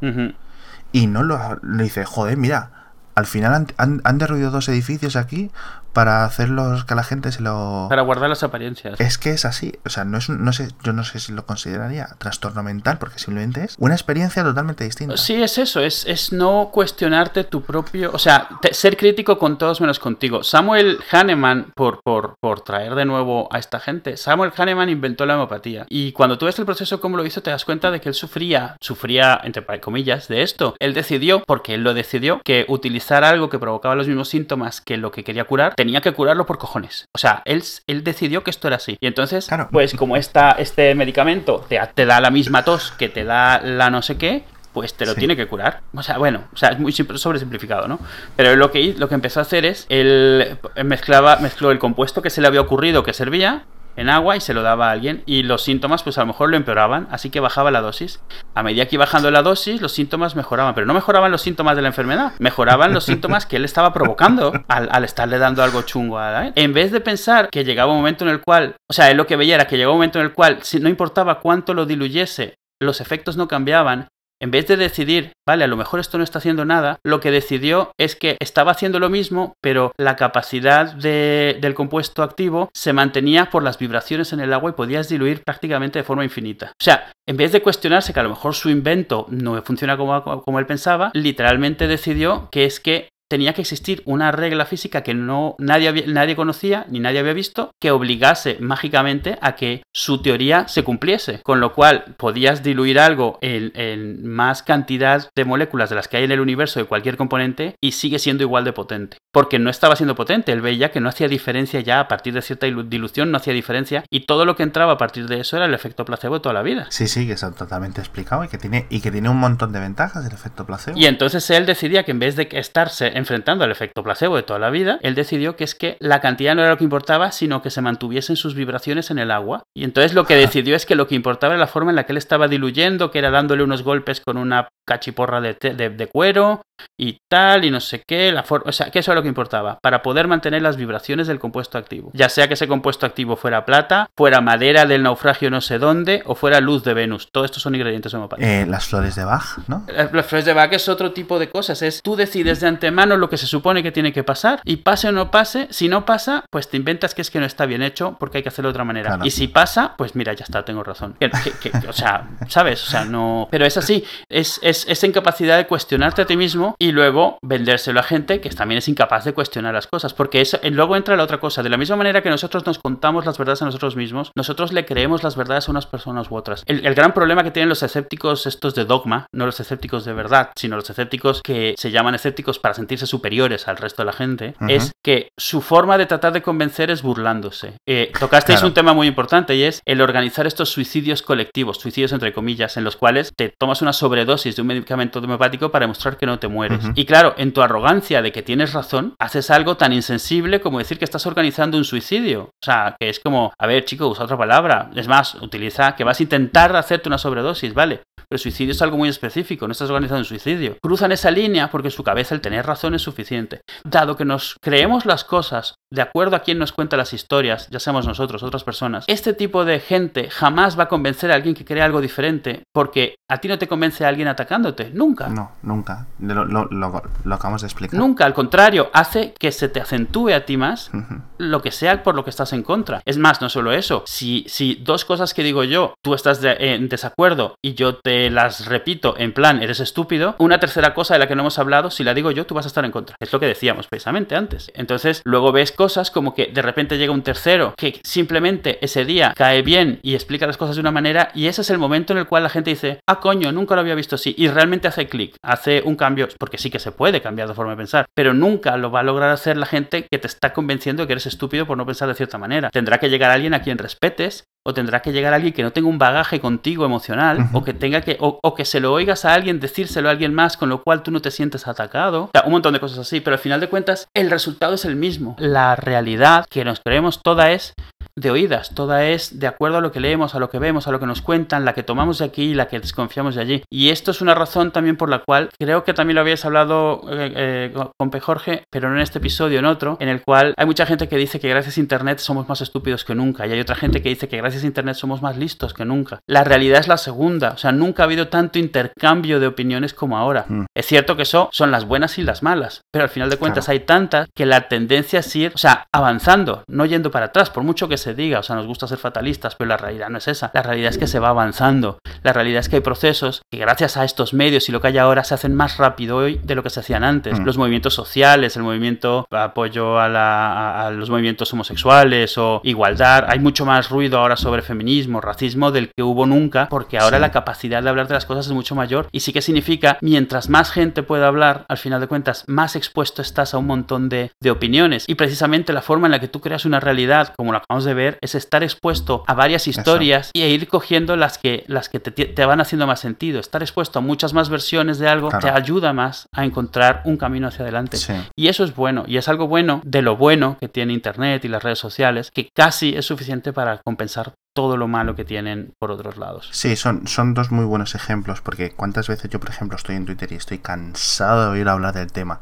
Y no lo, le dice, joder, mira, al final han, han, derruido dos edificios aquí para hacerlos que la gente se lo... Para guardar las apariencias. Es que es así, o sea, no es un- no sé, yo no sé si lo consideraría trastorno mental, porque simplemente es una experiencia totalmente distinta. Sí, es eso, es, es no cuestionarte tu propio, o sea, te- ser crítico con todos menos contigo. Samuel Hahnemann, por, por, por traer de nuevo a esta gente, Samuel Hahnemann inventó la homeopatía. Y cuando tú ves el proceso cómo lo hizo, te das cuenta de que él sufría, sufría, entre comillas, de esto. Él decidió, porque él lo decidió, que utilizar algo que provocaba los mismos síntomas que lo que quería curar, tenía que curarlo por cojones. O sea, él, él decidió que esto era así. Y entonces, Claro. pues como esta, este medicamento te, te da la misma tos que te da la no sé qué, pues te lo Sí. tiene que curar. O sea, bueno, o sea, es muy sobresimplificado, ¿no? Pero lo que, lo que empezó a hacer es, él mezclaba, mezcló el compuesto que se le había ocurrido que servía en agua y se lo daba a alguien y los síntomas pues a lo mejor lo empeoraban, así que bajaba la dosis. A medida que iba bajando la dosis, los síntomas mejoraban, pero no mejoraban los síntomas de la enfermedad, mejoraban los síntomas que él estaba provocando al, al estarle dando algo chungo a En vez de pensar que llegaba un momento en el cual, o sea, él lo que veía era que llegaba un momento en el cual, si no importaba cuánto lo diluyese, los efectos no cambiaban, en vez de decidir, vale, a lo mejor esto no está haciendo nada, lo que decidió es que estaba haciendo lo mismo, pero la capacidad de- del compuesto activo se mantenía por las vibraciones en el agua y podías diluir prácticamente de forma infinita. O sea, en vez de cuestionarse que a lo mejor su invento no funciona como, como él pensaba, literalmente decidió que es que tenía que existir una regla física que no nadie, había- nadie conocía ni nadie había visto que obligase mágicamente a que su teoría se cumpliese. Con lo cual podías diluir algo en, en más cantidad de moléculas de las que hay en el universo de cualquier componente y sigue siendo igual de potente. Porque no estaba siendo potente, él veía que no hacía diferencia ya a partir de cierta dilu- dilución, no hacía diferencia y todo lo que entraba a partir de eso era el efecto placebo de toda la vida. Sí, sí, que está totalmente explicado y que tiene, y que tiene un montón de ventajas el efecto placebo. Y entonces él decidía que en vez de estarse enfrentando al efecto placebo de toda la vida, él decidió que es que la cantidad no era lo que importaba, sino que se mantuviesen sus vibraciones en el agua. Y entonces lo que decidió es que lo que importaba era la forma en la que él estaba diluyendo, que era dándole unos golpes con una cachiporra de, de cuero y tal, y no sé qué, la for- o sea, que eso era lo que importaba, para poder mantener las vibraciones del compuesto activo. Ya sea que ese compuesto activo fuera plata, fuera madera del naufragio no sé dónde, o fuera luz de Venus. Todo estos son ingredientes homeopáticos. Eh, las flores de Bach, ¿no? Las flores de Bach es otro tipo de cosas. Es tú decides de antemano lo que se supone que tiene que pasar y pase o no pase. Si no pasa, pues te inventas que es que no está bien hecho porque hay que hacerlo de otra manera. Claro. Y si pasa, pues mira, ya está, tengo razón. Que- que- que- o sea, ¿sabes? O sea, no. Pero es así. Es, es esa incapacidad de cuestionarte a ti mismo y luego vendérselo a gente que también es incapaz de cuestionar las cosas. Porque eso, eh, luego entra la otra cosa. De la misma manera que nosotros nos contamos las verdades a nosotros mismos, nosotros le creemos las verdades a unas personas u otras. El, el gran problema que tienen los escépticos estos de dogma, no los escépticos de verdad, sino los escépticos que se llaman escépticos para sentirse superiores al resto de la gente, Ujú. es que su forma de tratar de convencer es burlándose. Eh, tocasteis Claro. un tema muy importante y es el organizar estos suicidios colectivos, suicidios entre comillas, en los cuales te tomas una sobredosis de un medicamento homeopático para demostrar que no te mueres. Ujú. Y claro, en tu arrogancia de que tienes razón, haces algo tan insensible como decir que estás organizando un suicidio. O sea, que es como, a ver, chico, usa otra palabra. Es más, utiliza que vas a intentar hacerte una sobredosis, ¿vale? Pero suicidio es algo muy específico, no estás organizando un suicidio. Cruzan esa línea porque en su cabeza el tener razón es suficiente. Dado que nos creemos las cosas de acuerdo a quien nos cuenta las historias, ya seamos nosotros, otras personas, este tipo de gente jamás va a convencer a alguien que cree algo diferente porque a ti no te convence a alguien atacándote. Nunca. No, nunca. Lo, lo- lo- lo acabamos de explicar. Nunca, al contrario, hace que se te acentúe a ti más lo que sea por lo que estás en contra. Es más, no solo eso, si, si dos cosas que digo yo, tú estás de- en desacuerdo y yo te las repito en plan, eres estúpido, una tercera cosa de la que no hemos hablado, si la digo yo, tú vas a estar en contra. Es lo que decíamos precisamente antes. Entonces, luego ves cosas como que de repente llega un tercero que simplemente ese día cae bien y explica las cosas de una manera y ese es el momento en el cual la gente dice, ah, coño, nunca lo había visto así y realmente hace clic, hace un cambio, porque sí que se puede cambiar de forma de pensar, pero nunca lo va a lograr hacer la gente que te está convenciendo de que eres estúpido por no pensar de cierta manera. Tendrá que llegar alguien a quien respetes o tendrá que llegar alguien que no tenga un bagaje contigo emocional o que tenga que o, o que se lo oigas a alguien decírselo a alguien más con lo cual tú no te sientes atacado. O sea, un montón de cosas así pero al final de cuentas el resultado es el mismo. La realidad que nos creemos toda es de oídas, toda es de acuerdo a lo que leemos, a lo que vemos, a lo que nos cuentan, la que tomamos de aquí y la que desconfiamos de allí. Y esto es una razón también por la cual creo que también lo habías hablado eh, eh, con P. Jorge, pero no en este episodio, en otro, en el cual hay mucha gente que dice que gracias a Internet somos más estúpidos que nunca y hay otra gente que dice que gracias a Internet somos más listos que nunca. La realidad es la segunda, o sea, nunca ha habido tanto intercambio de opiniones como ahora. Mm. Es cierto que eso son las buenas y las malas, pero al final de cuentas hay tantas que la tendencia es ir, o sea, avanzando, no yendo para atrás, por mucho que se diga, o sea, nos gusta ser fatalistas, pero la realidad no es esa. La realidad es que se va avanzando. La realidad es que hay procesos que gracias a estos medios y lo que hay ahora se hacen más rápido hoy de lo que se hacían antes. Mm. Los movimientos sociales, el movimiento apoyo a, los movimientos homosexuales o igualdad, hay mucho más ruido ahora sobre feminismo, racismo del que hubo nunca, porque ahora la capacidad de hablar de las cosas es mucho mayor y sí que significa, mientras más gente pueda hablar, al final de cuentas, más expuesto estás a un montón de, opiniones. Y precisamente la forma en la que tú creas una realidad, como lo acabamos de ver, es estar expuesto a varias historias y ir cogiendo las que, las que te, van haciendo más sentido. Estar expuesto a muchas más versiones de algo te ayuda más a encontrar un camino hacia adelante. Y eso es bueno, y es algo bueno de lo bueno que tiene Internet y las redes sociales, que casi es suficiente para compensar todo lo malo que tienen por otros lados. Sí, son, son dos muy buenos ejemplos, porque cuántas veces yo, por ejemplo, estoy en Twitter y estoy cansado de oír hablar del tema,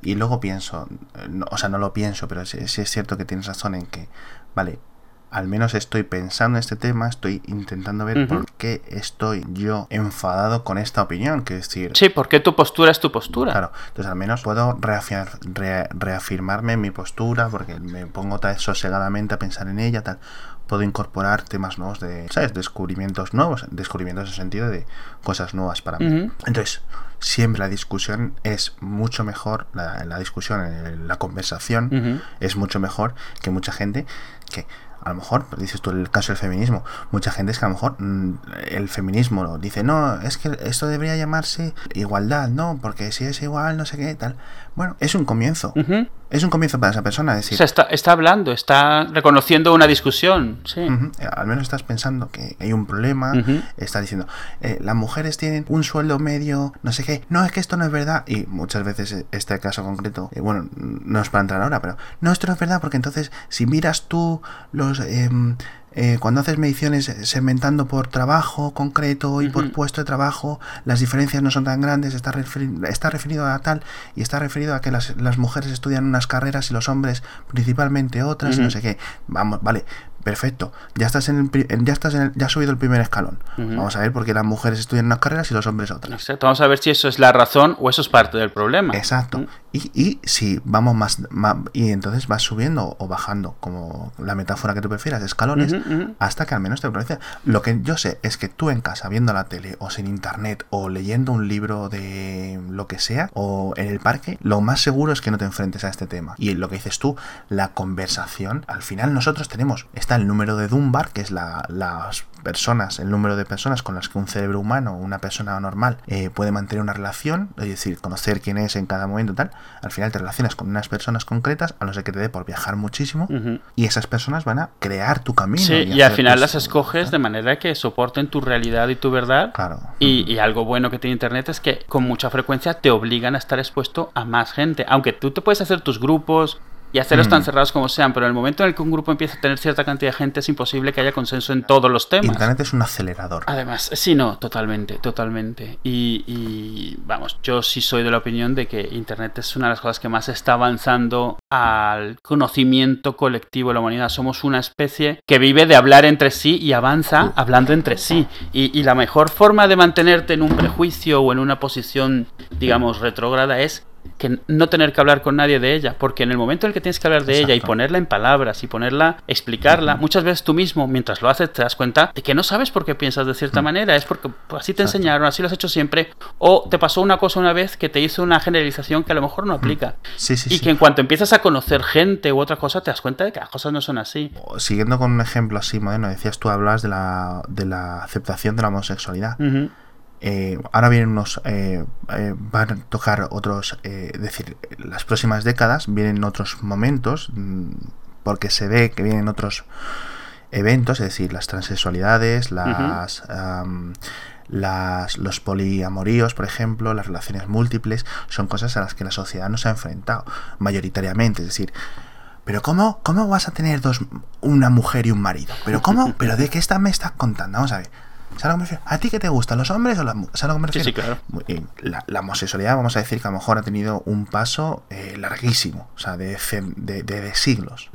y luego pienso, o sea, no lo pienso, pero sí, es cierto que tienes razón en que, vale, al menos estoy pensando en este tema, estoy intentando ver por qué estoy yo enfadado con esta opinión, que es decir... Sí, porque tu postura es tu postura. Claro, entonces al menos puedo reafirmarme en mi postura, porque me pongo vez sosegadamente a pensar en ella, tal puedo incorporar temas nuevos de, ¿sabes? Descubrimientos nuevos, descubrimientos en el sentido de cosas nuevas para mí. Entonces, siempre la discusión es mucho mejor, la, la discusión, la conversación es mucho mejor que mucha gente que a lo mejor, dices tú el caso del feminismo, mucha gente es que a lo mejor mm, el feminismo dice, no, es que esto debería llamarse igualdad, no, porque si es igual, no sé qué, tal. Bueno, es un comienzo. Es un comienzo para esa persona. decir, o sea, está, está hablando, está reconociendo una discusión. Sí. Al menos estás pensando que hay un problema. Está diciendo, eh, las mujeres tienen un sueldo medio, no sé qué. No, es que esto no es verdad. Y muchas veces este caso concreto, eh, bueno, no es para entrar ahora, pero no, esto no es verdad porque entonces si miras tú los... Em, eh, cuando haces mediciones segmentando por trabajo concreto y por puesto de trabajo, las diferencias no son tan grandes, está, está referido a tal y está referido a que las, las, mujeres estudian unas carreras y los hombres principalmente otras, no sé qué. Vamos, vale, Perfecto, ya estás en, el, ya estás en ya has subido el primer escalón. Vamos a ver por qué las mujeres estudian unas carreras y los hombres otras. Exacto, vamos a ver si eso es la razón o eso es parte del problema. Exacto. Y, y, si vamos más, y entonces vas subiendo o bajando, como la metáfora que tú prefieras, escalones, hasta que al menos te parece. Lo que yo sé es que tú en casa, viendo la tele, o sin internet, o leyendo un libro de lo que sea, o en el parque, lo más seguro es que no te enfrentes a este tema. Y lo que dices tú, la conversación, al final nosotros tenemos, está el número de Dunbar, que es la, las personas, el número de personas con las que un cerebro humano, una persona normal, eh, puede mantener una relación, es decir, conocer quién es en cada momento tal, al final te relacionas con unas personas concretas, a no ser que te dé por viajar muchísimo, y esas personas van a crear tu camino. Sí, y, al final las escoges de manera que soporten tu realidad y tu verdad. Claro. Y, y, algo bueno que tiene Internet es que con mucha frecuencia te obligan a estar expuesto a más gente, aunque tú te puedes hacer tus grupos, y hacerlos tan mm. cerrados como sean, pero en el momento en el que un grupo empieza a tener cierta cantidad de gente es imposible que haya consenso en todos los temas. Internet es un acelerador. Además, sí, no, totalmente, totalmente. Y, vamos, yo sí soy de la opinión de que Internet es una de las cosas que más está avanzando al conocimiento colectivo de la humanidad. Somos una especie que vive de hablar entre sí y avanza hablando entre sí. Y, y la mejor forma de mantenerte en un prejuicio o en una posición, digamos, retrógrada es que no tener que hablar con nadie de ella, porque en el momento en el que tienes que hablar de ella y ponerla en palabras y ponerla, explicarla, muchas veces tú mismo, mientras lo haces, te das cuenta de que no sabes por qué piensas de cierta manera, es porque así te enseñaron, así lo has hecho siempre, o te pasó una cosa una vez que te hizo una generalización que a lo mejor no aplica. y que en cuanto empiezas a conocer gente u otra cosa, te das cuenta de que las cosas no son así. Siguiendo con un ejemplo así moderno, decías tú, hablas de la, de la aceptación de la homosexualidad. Eh, ahora vienen unos, eh, eh, van a tocar otros, es decir, las próximas décadas vienen otros momentos, mm, porque se ve que vienen otros eventos, es decir, las transexualidades, las, las, los poliamoríos, por ejemplo, las relaciones múltiples, son cosas a las que la sociedad no se ha enfrentado mayoritariamente, es decir, pero ¿cómo, cómo vas a tener dos, una mujer y un marido? ¿Pero cómo? ¿Pero de qué esta me estás contando? Vamos a ver. ¿Sabes a lo que me refiero? ¿A ti qué te gustan los hombres o las mujeres? ¿Sabes a lo que me Sí, refiero? sí, claro. Eh, La, la homosexualidad, vamos a decir que a lo mejor ha tenido un paso eh, larguísimo, o sea, de, de- de- de siglos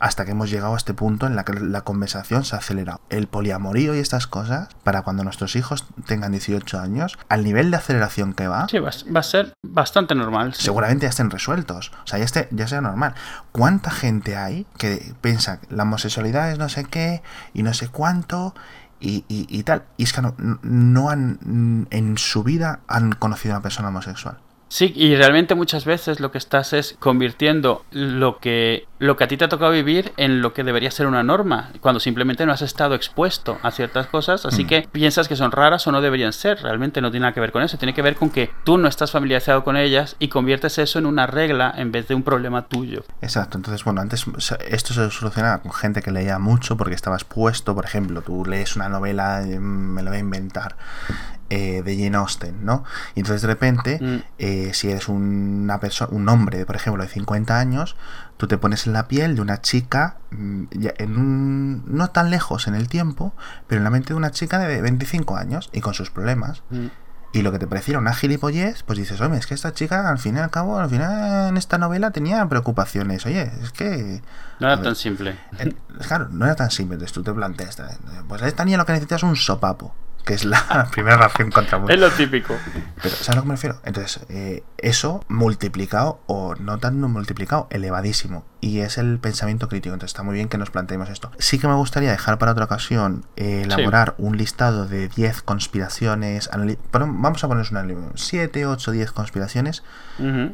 hasta que hemos llegado a este punto en la que la conversación se ha acelerado. El poliamorío y estas cosas, para cuando nuestros hijos tengan 18 años, al nivel de aceleración que va, Sí, va, a- va a ser bastante normal. sí. seguramente ya estén resueltos. O sea, ya, esté, ya sea normal. ¿Cuánta gente hay que piensa que la homosexualidad es no sé qué y no sé cuánto y, y- y tal? Y es que no, no han, en su vida han conocido a una persona homosexual. Sí, y realmente muchas veces lo que estás es convirtiendo lo que, lo que a ti te ha tocado vivir en lo que debería ser una norma, cuando simplemente no has estado expuesto a ciertas cosas, así Mm. que piensas que son raras o no deberían ser. Realmente no tiene nada que ver con eso, tiene que ver con que tú no estás familiarizado con ellas y conviertes eso en una regla en vez de un problema tuyo. Exacto, entonces bueno, antes esto se solucionaba con gente que leía mucho porque estaba expuesto, por ejemplo, tú lees una novela, eh, me la voy a inventar, eh, de Jane Austen, ¿no? Y entonces de repente, Mm. eh, si eres una persona, un hombre, por ejemplo, de 50 años, tú te pones en la piel de una chica, mm, ya en un, no tan lejos en el tiempo, pero en la mente de una chica de 25 años y con sus problemas. Mm. Y lo que te pareciera una gilipollez, pues dices, oye, es que esta chica al fin y al cabo, al final en esta novela tenía preocupaciones. Oye, es que... No era ver, tan simple. eh, Claro, no era tan simple. Entonces tú te planteas, eh, pues esta niña lo que necesita es un sopapo, que es la primera reacción contra Es lo típico. Pero, ¿sabes a lo que me refiero? Entonces, eh, eso multiplicado, o no tan multiplicado, elevadísimo. Y es el pensamiento crítico. Entonces, está muy bien que nos planteemos esto. Sí que me gustaría dejar para otra ocasión eh, elaborar un listado de 10 conspiraciones. pero vamos a ponernos una 7, 8, 10 conspiraciones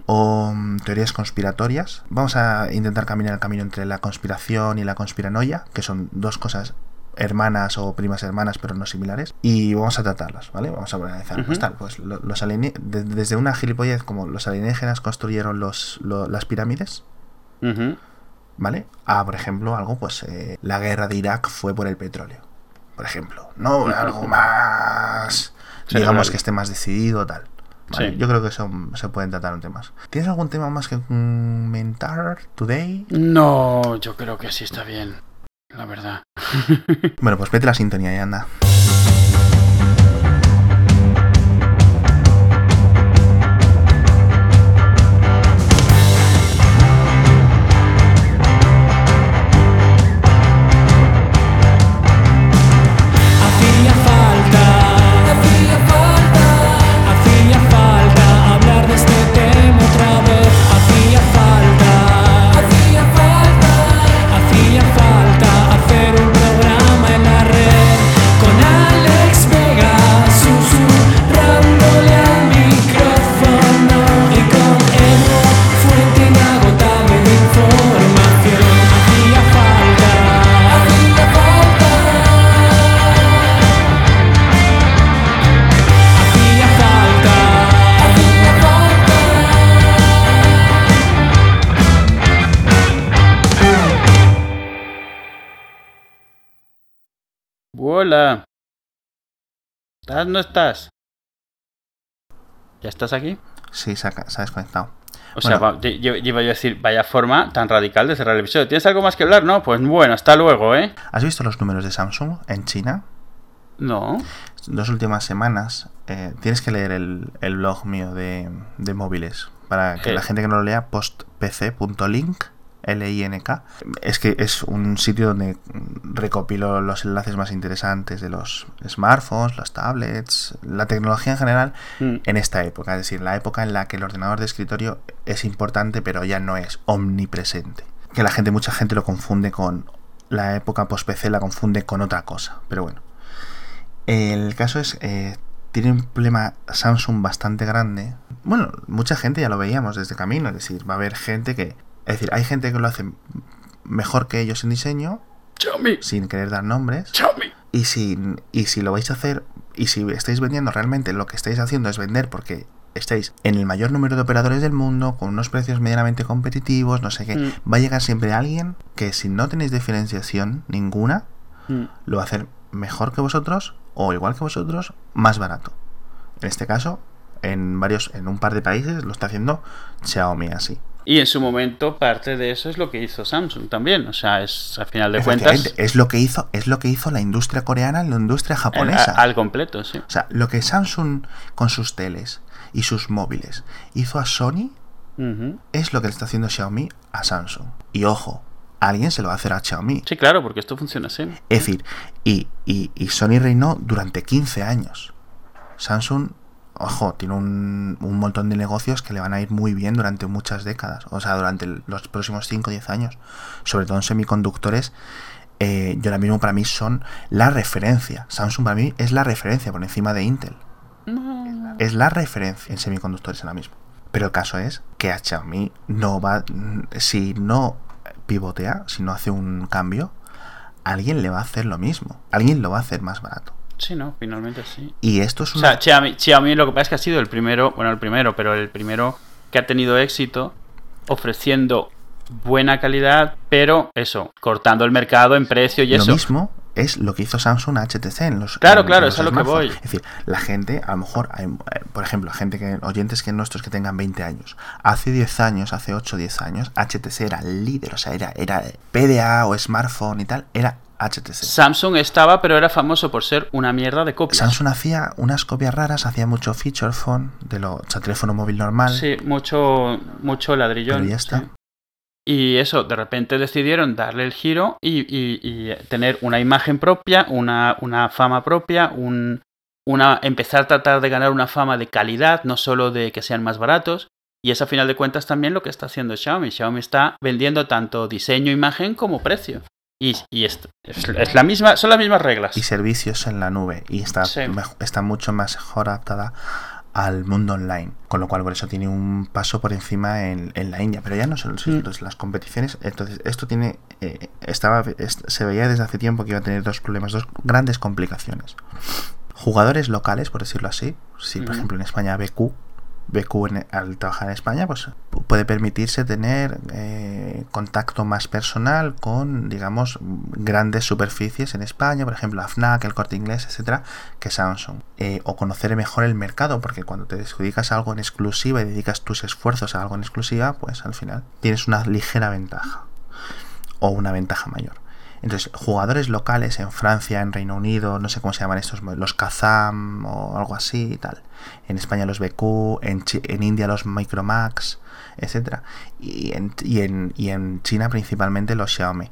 o mm, teorías conspiratorias. Vamos a intentar caminar el camino entre la conspiración y la conspiranoia, que son dos cosas hermanas o primas hermanas, pero no similares, y vamos a tratarlas, ¿vale? Vamos a analizar. Pues Ujú. tal, pues lo- los de- desde una gilipollez como los alienígenas construyeron los, lo- las pirámides. ¿vale? A, por ejemplo, algo, pues eh, la guerra de Irak fue por el petróleo, por ejemplo. No algo más, digamos que esté más decidido, tal. ¿vale? Sí. Yo creo que eso se pueden tratar un temas. ¿Tienes algún tema más que comentar today? No, yo creo que sí está bien. La verdad. Bueno, pues vete la sintonía y anda. Hola. ¿Estás? ¿No estás? ¿Ya estás aquí? Sí, se ha, se ha desconectado. O sea, va- yo, iba yo a decir, vaya forma tan radical de cerrar el episodio. ¿Tienes algo más que hablar? No, pues bueno, hasta luego, ¿eh? ¿Has visto los números de Samsung en China? No. Dos últimas semanas. eh, tienes que leer el, el blog mío de, de móviles. Para que Eh. la gente que no lo lea, postpc.link. L-I-N-K. Es que es un sitio donde recopilo los enlaces más interesantes de los smartphones, las tablets, la tecnología en general Mm. en esta época. Es decir, la época en la que el ordenador de escritorio es importante, pero ya no es omnipresente. Que la gente, mucha gente lo confunde con la época post-PC, la confunde con otra cosa. Pero bueno. El caso es, eh, tiene un problema Samsung bastante grande. Bueno, mucha gente ya lo veíamos desde camino, es decir, va a haber gente que... Es decir, hay gente que lo hace mejor que ellos en diseño, Xiaomi. sin querer dar nombres. Xiaomi. Y si, y si lo vais a hacer, y si estáis vendiendo realmente lo que estáis haciendo es vender porque estáis en el mayor número de operadores del mundo, con unos precios medianamente competitivos, no sé qué, Mm. va a llegar siempre alguien que si no tenéis diferenciación ninguna, Mm. lo va a hacer mejor que vosotros o igual que vosotros, más barato. En este caso, en varios, en un par de países lo está haciendo Xiaomi así. Y en su momento parte de eso es lo que hizo Samsung también. O sea, es al final de cuentas es lo que hizo, es lo que hizo la industria coreana, la industria el- japonesa. a- al completo, sí. O sea, lo que Samsung con sus teles y sus móviles hizo a Sony es lo que le está haciendo Xiaomi a Samsung. Y ojo, alguien se lo va a hacer a Xiaomi. Sí, claro, porque esto funciona así. Es decir, y, y, y Sony reinó durante 15 años. Samsung, ojo, tiene un, un montón de negocios que le van a ir muy bien durante muchas décadas. O sea, durante los próximos 5 o 10 años. Sobre todo en semiconductores. eh, yo ahora mismo para mí son la referencia. Samsung para mí es la referencia por encima de Intel. No. Es la referencia en semiconductores ahora mismo. Pero el caso es que a Xiaomi no va. Si no pivotea, si no hace un cambio, alguien le va a hacer lo mismo. Alguien lo va a hacer más barato. Sí, no, finalmente sí. Y esto es O una. sea, Xiaomi, Xiaomi lo que pasa es que ha sido el primero, bueno, el primero, pero el primero que ha tenido éxito ofreciendo buena calidad, pero eso, cortando el mercado en precio y lo eso. mismo es lo que hizo Samsung a HTC en los Claro, en claro, los es a lo que voy. Es decir, la gente, a lo mejor, hay, eh, por ejemplo, gente que oyentes que nuestros que tengan 20 años, hace 10 años, hace 8 o 10 años, HTC era líder, o sea, era, era PDA o smartphone y tal, era HTC. Samsung estaba, pero era famoso por ser una mierda de copias. Samsung hacía unas copias raras, hacía mucho feature phone de lo, o sea, teléfono móvil normal. Sí, mucho, mucho ladrillón. Pero ya está. sí. Y eso, de repente decidieron darle el giro y, y- y tener una imagen propia, una, una fama propia, un, una, empezar a tratar de ganar una fama de calidad, no solo de que sean más baratos. Y es a final de cuentas también lo que está haciendo Xiaomi. Xiaomi está vendiendo tanto diseño, imagen como precio. Y, y es, es- es la misma, son las mismas reglas. y servicios en la nube y está, Sí. está mucho más mejor adaptada al mundo online, con lo cual por eso tiene un paso por encima en, en la India, pero ya no son Mm. entonces, las competiciones, entonces esto tiene, eh, estaba, est- se veía desde hace tiempo que iba a tener dos problemas, dos grandes complicaciones. Jugadores locales, por decirlo así, si por ejemplo en España BQ, BQ en- al trabajar en España, pues pu- puede permitirse tener eh, contacto más personal con, digamos, grandes superficies en España, por ejemplo, AFNAC, el Corte Inglés, etcétera, que Samsung. Eh, o conocer mejor el mercado, porque cuando te dedicas a algo en exclusiva y dedicas tus esfuerzos a algo en exclusiva, pues al final tienes una ligera ventaja o una ventaja mayor. Entonces, jugadores locales en Francia, en Reino Unido, no sé cómo se llaman estos, los Kazam o algo así y tal. En España los BQ, en, India los Micromax, etcétera. Y en, y, en, y en China principalmente los Xiaomi.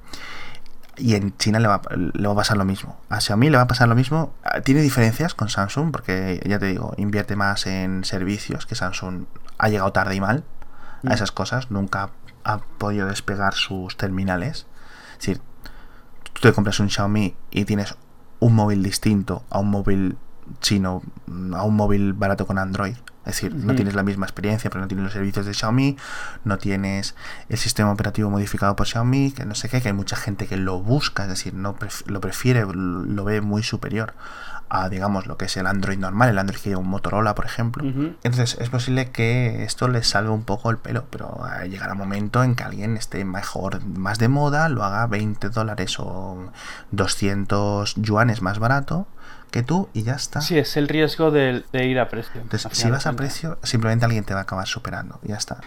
Y en China le va, le va a pasar lo mismo. A Xiaomi le va a pasar lo mismo. Ah, Tiene diferencias con Samsung porque, ya te digo, invierte más en servicios que Samsung ha llegado tarde y mal a Mm. esas cosas. Nunca ha podido despegar sus terminales. Es decir, tú te compras un Xiaomi y tienes un móvil distinto a un móvil chino, a un móvil barato con Android. Es decir, no tienes la misma experiencia, pero no tienes los servicios de Xiaomi, no tienes el sistema operativo modificado por Xiaomi, que no sé qué, que hay mucha gente que lo busca, es decir, no pref- lo prefiere, lo ve muy superior a, digamos, lo que es el Android normal, el Android que lleva un Motorola, por ejemplo. Entonces es posible que esto les salve un poco el pelo, pero eh, llegará un momento en que alguien esté mejor, más de moda, lo haga 20 dólares o 200 yuanes más barato que tú y ya está. Sí, es el riesgo de, de ir a precio. Entonces, si vas a precio, simplemente alguien te va a acabar superando y ya está.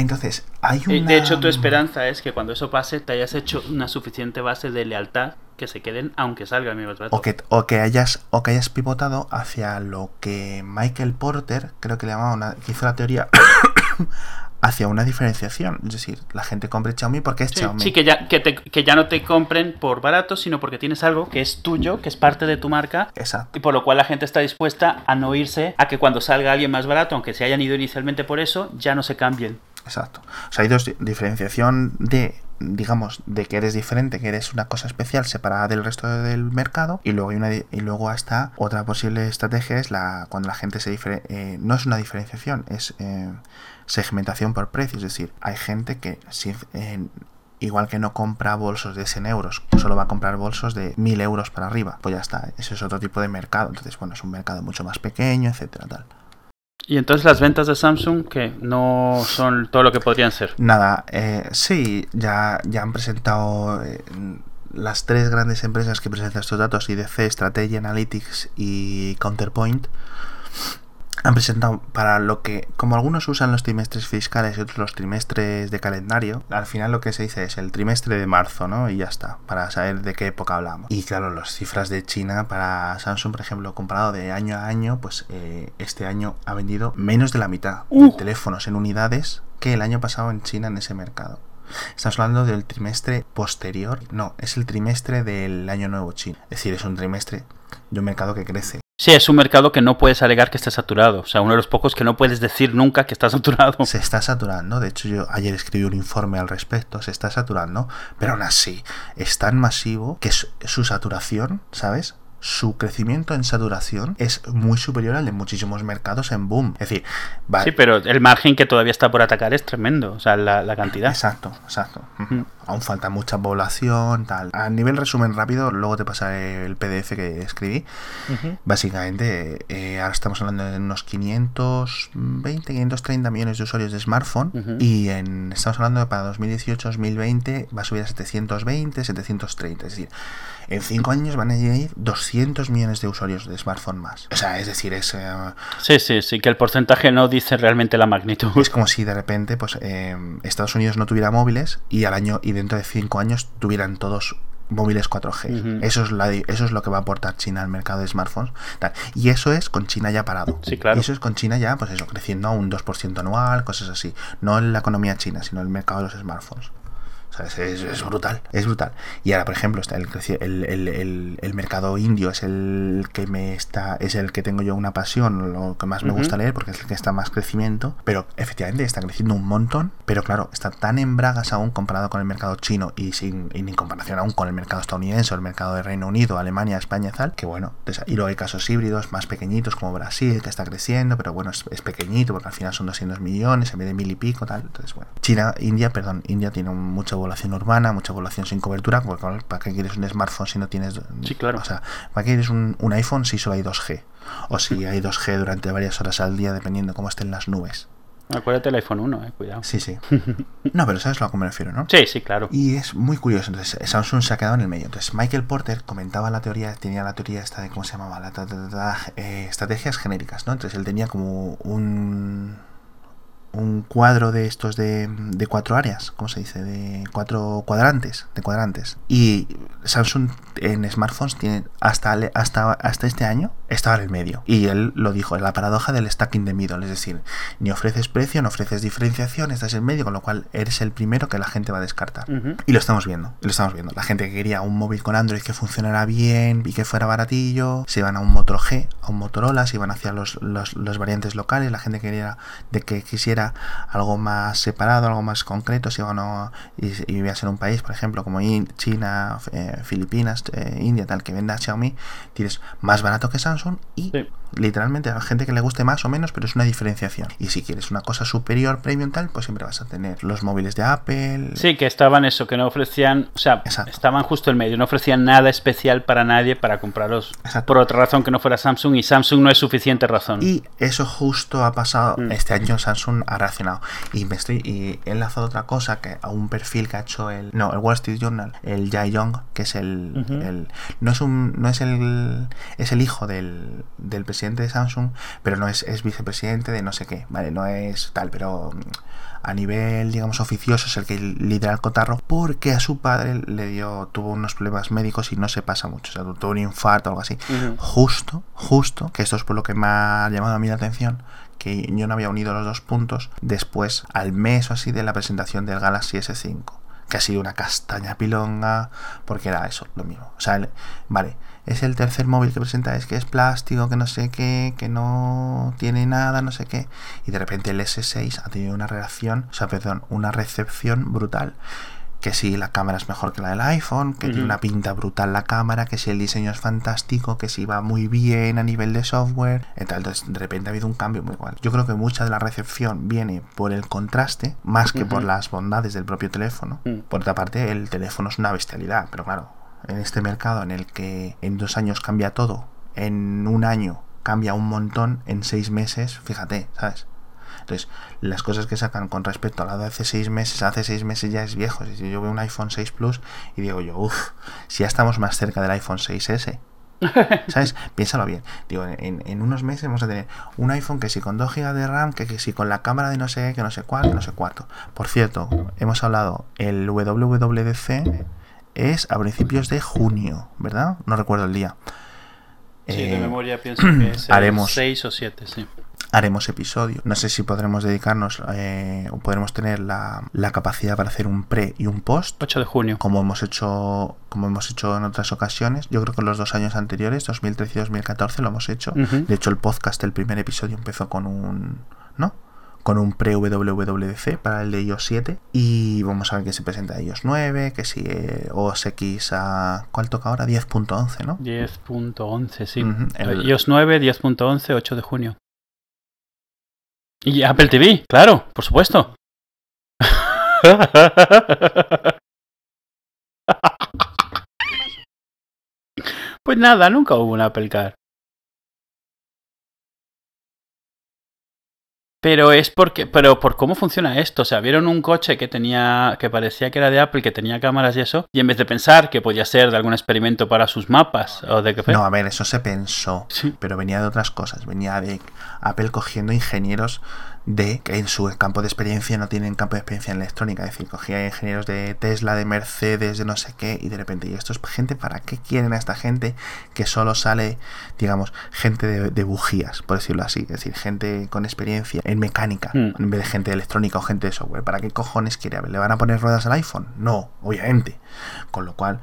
Entonces, hay una... Y De hecho, tu esperanza es que cuando eso pase te hayas hecho una suficiente base de lealtad que se queden aunque salga el mismo trato. O que, o que hayas o que hayas pivotado hacia lo que Michael Porter, creo que le llamaba una, que hizo la teoría hacia una diferenciación. Es decir, la gente compre Xiaomi porque es Sí, Xiaomi. sí, que, ya, que, te- que ya no te compren por barato, sino porque tienes algo que es tuyo, que es parte de tu marca, Exacto. y por lo cual la gente está dispuesta a no irse a que cuando salga alguien más barato, aunque se hayan ido inicialmente por eso, ya no se cambien. Exacto. O sea, hay dos di- diferenciación de, digamos, de que eres diferente, que eres una cosa especial separada del resto del mercado, y luego hay una y luego está otra posible estrategia es la cuando la gente se difere- eh, no es una diferenciación, es eh, segmentación por precio, es decir, hay gente que si, eh, igual que no compra bolsos de 100 euros, solo va a comprar bolsos de 1000 euros para arriba, pues ya está, ese es otro tipo de mercado, entonces bueno, es un mercado mucho más pequeño, etcétera, tal. Y entonces las ventas de Samsung, que no son todo lo que podrían ser. Nada, eh, sí, ya, ya han presentado eh, las tres grandes empresas que presentan estos datos, IDC, Strategy Analytics y Counterpoint, han presentado para lo que, como algunos usan los trimestres fiscales y otros los trimestres de calendario, al final lo que se dice es el trimestre de marzo, ¿no? Y ya está, para saber de qué época hablamos. Y claro, las cifras de China para Samsung, por ejemplo, comparado de año a año, pues eh, este año ha vendido menos de la mitad de teléfonos en unidades que el año pasado en China en ese mercado. Estamos hablando del trimestre posterior. No, es el trimestre del año nuevo chino. Es decir, es un trimestre de un mercado que crece. Sí, es un mercado que no puedes alegar que esté saturado. O sea, uno de los pocos que no puedes decir nunca que está saturado. Se está saturando. De hecho, yo ayer escribí un informe al respecto. Se está saturando. Pero aún así, es tan masivo que su, saturación, ¿sabes? su crecimiento en saturación es muy superior al de muchísimos mercados en boom. Es decir, va- Sí, pero el margen que todavía está por atacar es tremendo. O sea, la, la cantidad. Exacto, exacto. Ujú. Aún falta mucha población, tal. A nivel resumen rápido, luego te pasaré el PDF que escribí. Básicamente, eh, ahora estamos hablando de unos 520, 530 millones de usuarios de smartphone y en, estamos hablando de para 2018-2020 va a subir a 720, 730. Es decir, en 5 años van a ir 200 millones de usuarios de smartphone más. O sea, es decir, es... eh, Sí, sí, sí, que el porcentaje no dice realmente la magnitud. es como si de repente pues eh, Estados Unidos no tuviera móviles y al año y dentro de 5 años tuvieran todos móviles 4G. Ujú. Eso es la eso es lo que va a aportar China al mercado de smartphones. tal. Y eso es con China ya parado. Sí, claro. Y eso es con China ya, pues eso, creciendo a un 2% anual, cosas así. No en la economía china, sino en el mercado de los smartphones. O sea, es, es- brutal, es brutal. Y ahora, por ejemplo, está el, el, el- el- mercado indio es el que me está, es el que tengo yo una pasión, lo que más me Ujú. gusta leer, porque es el que está más crecimiento. Pero efectivamente está creciendo un montón. Pero claro, está tan en bragas aún comparado con el mercado chino y sin y ni en comparación aún con el mercado estadounidense o el mercado de Reino Unido, Alemania, España tal. Que bueno, y luego hay casos híbridos más pequeñitos como Brasil, que está creciendo, pero bueno, es, es pequeñito porque al final son 200 millones en vez de mil y pico, tal. Entonces, bueno. China, India, perdón, India tiene un- mucha población urbana, mucha población sin cobertura. ¿para qué quieres un smartphone si no tienes. Sí, claro. O sea, ¿para qué quieres un, un iPhone si solo hay 2G? O si hay 2G durante varias horas al día, dependiendo cómo estén las nubes. Acuérdate el iPhone 1, eh, cuidado. Sí, sí. No, pero sabes a lo que me refiero, ¿no? Sí, sí, claro. Y es muy curioso, entonces Samsung se ha quedado en el medio. Entonces Michael Porter comentaba la teoría, tenía la teoría esta de cómo se llamaba, la ta- ta- ta- ta, eh, estrategias genéricas, ¿no? Entonces él tenía como un un cuadro de estos de, de cuatro áreas, ¿cómo se dice? De cuatro cuadrantes, de cuadrantes. Y Samsung en smartphones tiene hasta, hasta, hasta este año estaba en el medio. Y él lo dijo, es la paradoja del stacking de middle, es decir, ni ofreces precio, no ofreces diferenciación, estás en medio, con lo cual eres el primero que la gente va a descartar. Ujú. Y lo estamos viendo, lo estamos viendo. La gente que quería un móvil con Android que funcionara bien y que fuera baratillo, se iban a un Moto G, a un Motorola, se iban hacia los, los, los variantes locales, la gente que quería de que quisiera algo más separado, algo más concreto, iban a, y, y vivías en un país, por ejemplo, como In- China, eh, Filipinas, eh, India, tal, que venda Xiaomi, tienes más barato que Samsung y Sí. literalmente a la gente que le guste más o menos, pero es una diferenciación. Y si quieres una cosa superior, premium tal, pues siempre vas a tener los móviles de Apple, Sí, que estaban eso, que no ofrecían, o sea, Exacto. estaban justo en medio, no ofrecían nada especial para nadie para comprarlos Exacto. por otra razón que no fuera Samsung y Samsung no es suficiente razón. Y eso justo ha pasado. Mm. Este año Samsung ha reaccionado. Y me estoy. Y he enlazado otra cosa que a un perfil que ha hecho el. No, el Wall Street Journal, el Jai Young, que es el. El- no es un. No es el. Es el hijo del, del presidente de Samsung, pero no es, es vicepresidente de no sé qué. Vale, no es tal, pero. A nivel, digamos, oficioso es el que lidera el cotarro porque a su padre le dio, tuvo unos problemas médicos y no se pasa mucho, o sea, tuvo un infarto o algo así justo, justo, que esto es por lo que me ha llamado a mí la atención, que yo no había unido los dos puntos después, al mes o así, de la presentación del Galaxy S5, que ha sido una castaña pilonga, porque era eso, lo mismo. O sea, vale, es el tercer móvil que presenta, es que es plástico, que no sé qué, que no tiene nada, no sé qué, y de repente el S6 ha tenido una reacción, o sea, perdón, una recepción brutal que si la cámara es mejor que la del iPhone, que tiene una pinta brutal la cámara, que si el diseño es fantástico, que si va muy bien a nivel de software, y tal. Entonces, de repente ha habido un cambio muy igual. Yo creo que mucha de la recepción viene por el contraste, más que por las bondades del propio teléfono. Mm. Por otra parte, el teléfono es una bestialidad, pero claro, en este mercado en el que en dos años cambia todo, en un año cambia un montón, en seis meses, fíjate, ¿sabes? Entonces, las cosas que sacan con respecto a la de hace seis meses, hace seis meses ya es viejo. Si yo veo un iPhone 6 Plus y digo yo, uff, si ya estamos más cerca del iPhone 6S. ¿Sabes? Piénsalo bien. Digo, en, en unos meses vamos a tener un iPhone que si con 2 GB de RAM, que, que si con la cámara de no sé qué, que no sé cuál, que no sé cuánto. Por cierto, hemos hablado, el WWDC es a principios de junio, ¿verdad? No recuerdo el día. Sí, de Eh, memoria pienso que es haremos. 6 o 7, sí. Haremos episodio. No sé si podremos dedicarnos eh, o podremos tener la, la capacidad para hacer un pre y un post. 8 de junio. Como hemos hecho, como hemos hecho en otras ocasiones, yo creo que en los dos años anteriores, 2013 y 2014, lo hemos hecho. De hecho, el podcast, el primer episodio empezó con un, ¿no? Con un pre WWDC para el de iOS 7 y vamos a ver que se presenta iOS 9, que si eh, OS X a ¿cuál toca ahora? 10.11, ¿no? 10.11, sí. Ujú, el- iOS 9, 10.11, 8 de junio. Y Apple TV, claro, por supuesto. Pues nada, nunca hubo un Apple Car. Pero es porque, pero por cómo funciona esto, o sea, vieron un coche que tenía, que parecía que era de Apple, que tenía cámaras y eso, y en vez de pensar que podía ser de algún experimento para sus mapas o de qué fue. No, a ver, eso se pensó, Sí. pero venía de otras cosas. Venía de Apple cogiendo ingenieros de que en su campo de experiencia no tienen campo de experiencia en electrónica. Es decir, cogía ingenieros de Tesla, de Mercedes, de no sé qué, y de repente, ¿y esto es gente? ¿Para qué quieren a esta gente que solo sale, digamos, gente de, de bujías, por decirlo así? Es decir, gente con experiencia en mecánica, Hmm. en vez de gente de electrónica o gente de software. ¿Para qué cojones quiere? ¿Le van a poner ruedas al iPhone? No, obviamente. Con lo cual,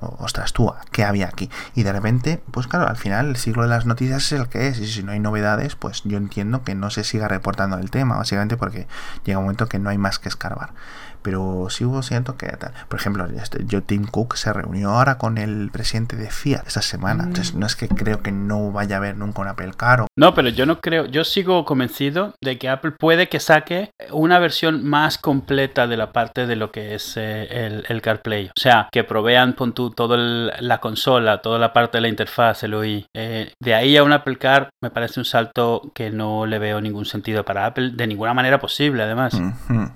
ostras tú, ¿qué había aquí? Y de repente, pues claro, al final el siglo de las noticias es el que es. Y si no hay novedades, pues yo entiendo que no se siga reportando el tema, básicamente porque llega un momento que no hay más que escarbar. Pero sí hubo siento que tal. Por ejemplo, este, yo Tim Cook se reunió ahora con el presidente de Fiat esta semana. Mm. Entonces no es que creo que no vaya a haber nunca un Apple Car o No, pero yo no creo, yo sigo convencido de que Apple puede que saque una versión más completa de la parte de lo que es eh, el, el CarPlay. O sea, que provean, pon tú, toda la consola, toda la parte de la interfaz, el UI. Eh, de ahí a un Apple Car me parece un salto que no le veo ningún sentido para Apple, de ninguna manera posible, además.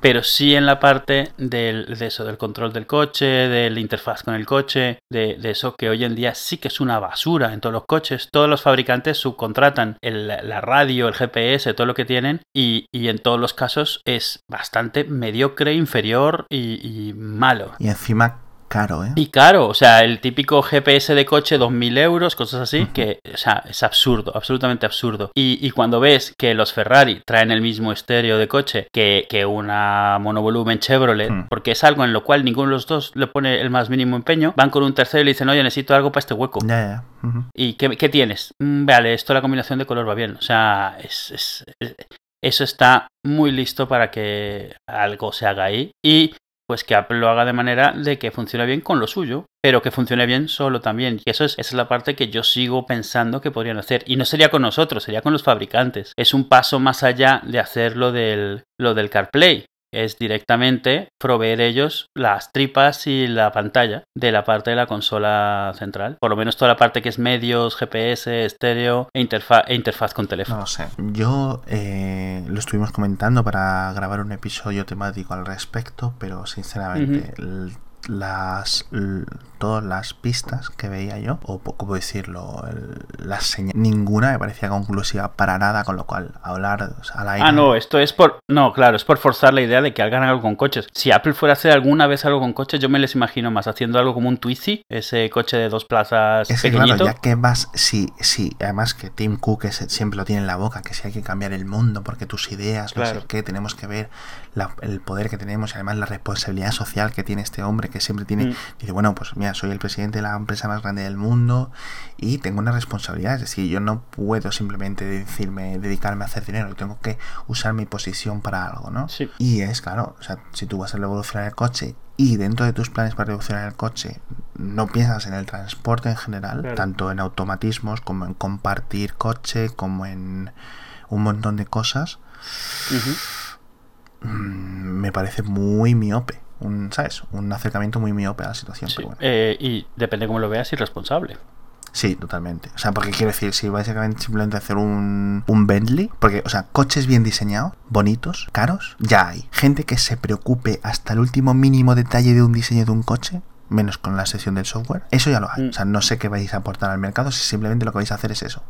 Pero sí en la parte del, de eso, del control del coche, de la interfaz con el coche, de, eso que hoy en día sí que es una basura en todos los coches. Todos los fabricantes subcontratan la radio, el GPS, todo lo que tienen y, en todos los casos es bastante mediocre, inferior y malo. Y encima caro, ¿eh? Y caro, o sea, el típico GPS de coche, 2.000 euros, cosas así, que, o sea, es absurdo, absolutamente absurdo. Y, y cuando ves que los Ferrari traen el mismo estéreo de coche que, que una monovolumen Chevrolet, Hmm. porque es algo en lo cual ninguno de los dos le pone el más mínimo empeño, van con un tercero y le dicen, oye, necesito algo para este hueco. Ya. Ujú. ¿Y qué, qué tienes? Mm, Vale, esto la combinación de color va bien. O sea, es, es- es- eso está muy listo para que algo se haga ahí. Y pues que Apple lo haga de manera de que funcione bien con lo suyo, pero que funcione bien solo también. Y eso es, esa es la parte que yo sigo pensando que podrían hacer. Y no sería con nosotros, sería con los fabricantes. Es un paso más allá de hacer lo del, lo del CarPlay. Es directamente proveer ellos las tripas y la pantalla de la parte de la consola central. Por lo menos toda la parte que es medios, GPS, estéreo e, interfa- e interfaz con No teléfono. lo sé. Yo eh, lo estuvimos comentando para grabar un episodio temático al respecto, pero sinceramente las todas las pistas que veía yo, o po- cómo decirlo, las señales, ninguna me parecía conclusiva para nada, con lo cual hablar o sea, al aire. Ah, no, esto es por. No, claro, es por forzar la idea de que hagan algo con coches. Si Apple fuera a hacer alguna vez algo con coches, yo me les imagino más haciendo algo como un Twizy, ese coche de dos plazas Es que pequeñito. claro, ya que vas, sí, sí, además que Tim Cook es- siempre lo tiene en la boca, que si hay que cambiar el mundo porque tus ideas, no Claro. sé qué, tenemos que ver la- el poder que tenemos y además la responsabilidad social que tiene este hombre que siempre tiene, Mm. dice, bueno, pues mira, soy el presidente de la empresa más grande del mundo y tengo una responsabilidad, es decir, yo no puedo simplemente decirme, dedicarme a hacer dinero, tengo que usar mi posición para algo, ¿no? Sí. Y es claro, o sea, si tú vas a revolucionar el coche y dentro de tus planes para revolucionar el coche no piensas en el transporte en general, Claro. tanto en automatismos como en compartir coche, como en un montón de cosas, mm, me parece muy miope. Un, ¿Sabes? Un acercamiento muy miope a la situación. Sí, pero bueno. eh, y depende cómo lo veas, irresponsable. Sí, totalmente. O sea, porque quiero decir, si básicamente simplemente hacer un, un Bentley, porque, o sea, coches bien diseñados, bonitos, caros, ya hay. Gente que se preocupe hasta el último mínimo detalle de un diseño de un coche, menos con la sección del software. Eso ya lo hay. Mm. O sea, no sé qué vais a aportar al mercado si simplemente lo que vais a hacer es eso.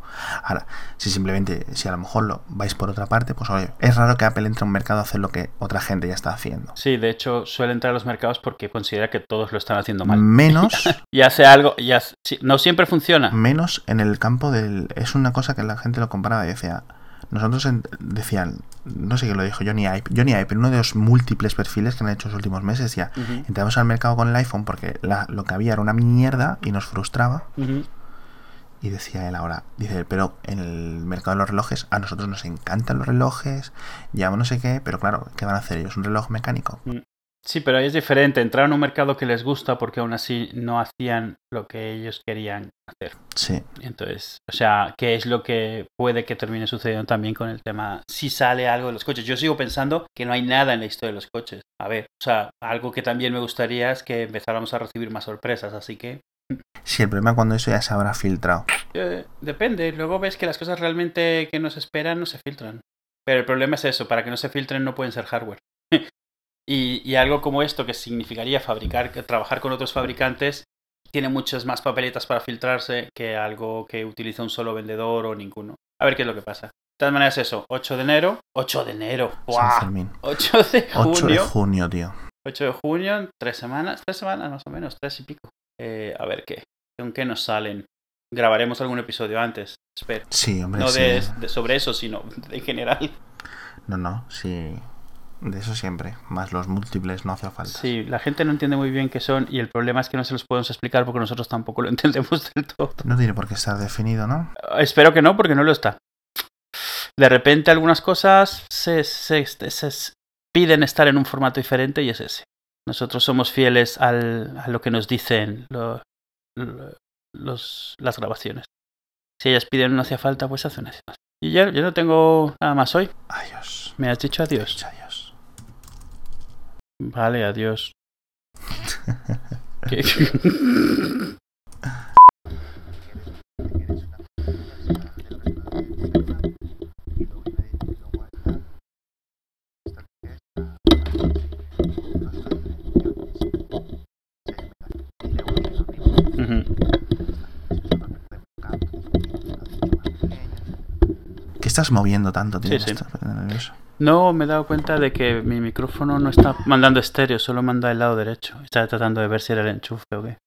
Ahora, si simplemente, si a lo mejor lo vais por otra parte, pues oye, es raro que Apple entre a un mercado a hacer lo que otra gente ya está haciendo. Sí, de hecho suele entrar a los mercados porque considera que todos lo están haciendo mal. Menos, Y hace algo, y hace- sí, no siempre funciona. menos en el campo del... Es una cosa que la gente lo comparaba y decía... Nosotros en- decían, no sé qué lo dijo Johnny Ive, Johnny Ive, pero uno de los múltiples perfiles que han hecho los últimos meses decía, Ujú, entramos al mercado con el iPhone porque la- lo que había era una mierda y nos frustraba. Y decía él ahora, dice, pero en el mercado de los relojes, a nosotros nos encantan los relojes, ya no sé qué, pero claro, ¿qué van a hacer ellos? ¿Un reloj mecánico? Sí, pero ahí es diferente. Entraron a un mercado que les gusta porque aún así no hacían lo que ellos querían hacer. Sí, Entonces, o sea, ¿qué es lo que puede que termine sucediendo también con el tema? Si sale algo de los coches. Yo sigo pensando que no hay nada en la historia de los coches. A ver, o sea, algo que también me gustaría es que empezáramos a recibir más sorpresas. Así que sí, el problema es cuando eso ya se habrá filtrado. eh, depende. Luego ves que las cosas realmente que nos esperan no se filtran. Pero el problema es eso, para que no se filtren no pueden ser hardware. Y, y algo como esto, que significaría fabricar, trabajar con otros fabricantes, tiene muchas más papeletas para filtrarse que algo que utiliza un solo vendedor o ninguno. A ver qué es lo que pasa. De todas maneras, eso, 8 de enero. 8 de enero. Fermín. 8 de 8 de junio. junio, tío. 8 de junio, en tres semanas, tres semanas más o menos, tres y pico. Eh, a ver qué, con qué nos salen. Grabaremos algún episodio antes, espero. Sí, hombre, No sí. de, de- sobre eso, sino en general. No, no, sí. De eso siempre. Más los múltiples no hace falta. Sí, la gente no entiende muy bien qué son y el problema es que no se los podemos explicar porque nosotros tampoco lo entendemos del todo. No tiene por qué estar definido, ¿no? Espero que no, porque no lo está. De repente algunas cosas se, se- se piden estar en un formato diferente y es ese. Nosotros somos fieles al- a lo que nos dicen lo- lo- los, las grabaciones. Si ellas piden no hacía falta, pues hacen así. Y ya, yo no tengo nada más hoy. Adiós. Me has dicho adiós. Adiós. Vale, adiós. ¿Qué? ¿Qué estás moviendo tanto, tío? Sí, sí. estás nervioso. No, me he dado cuenta de que mi micrófono no está mandando estéreo, solo manda el lado derecho. Estaba tratando de ver si era el enchufe o qué.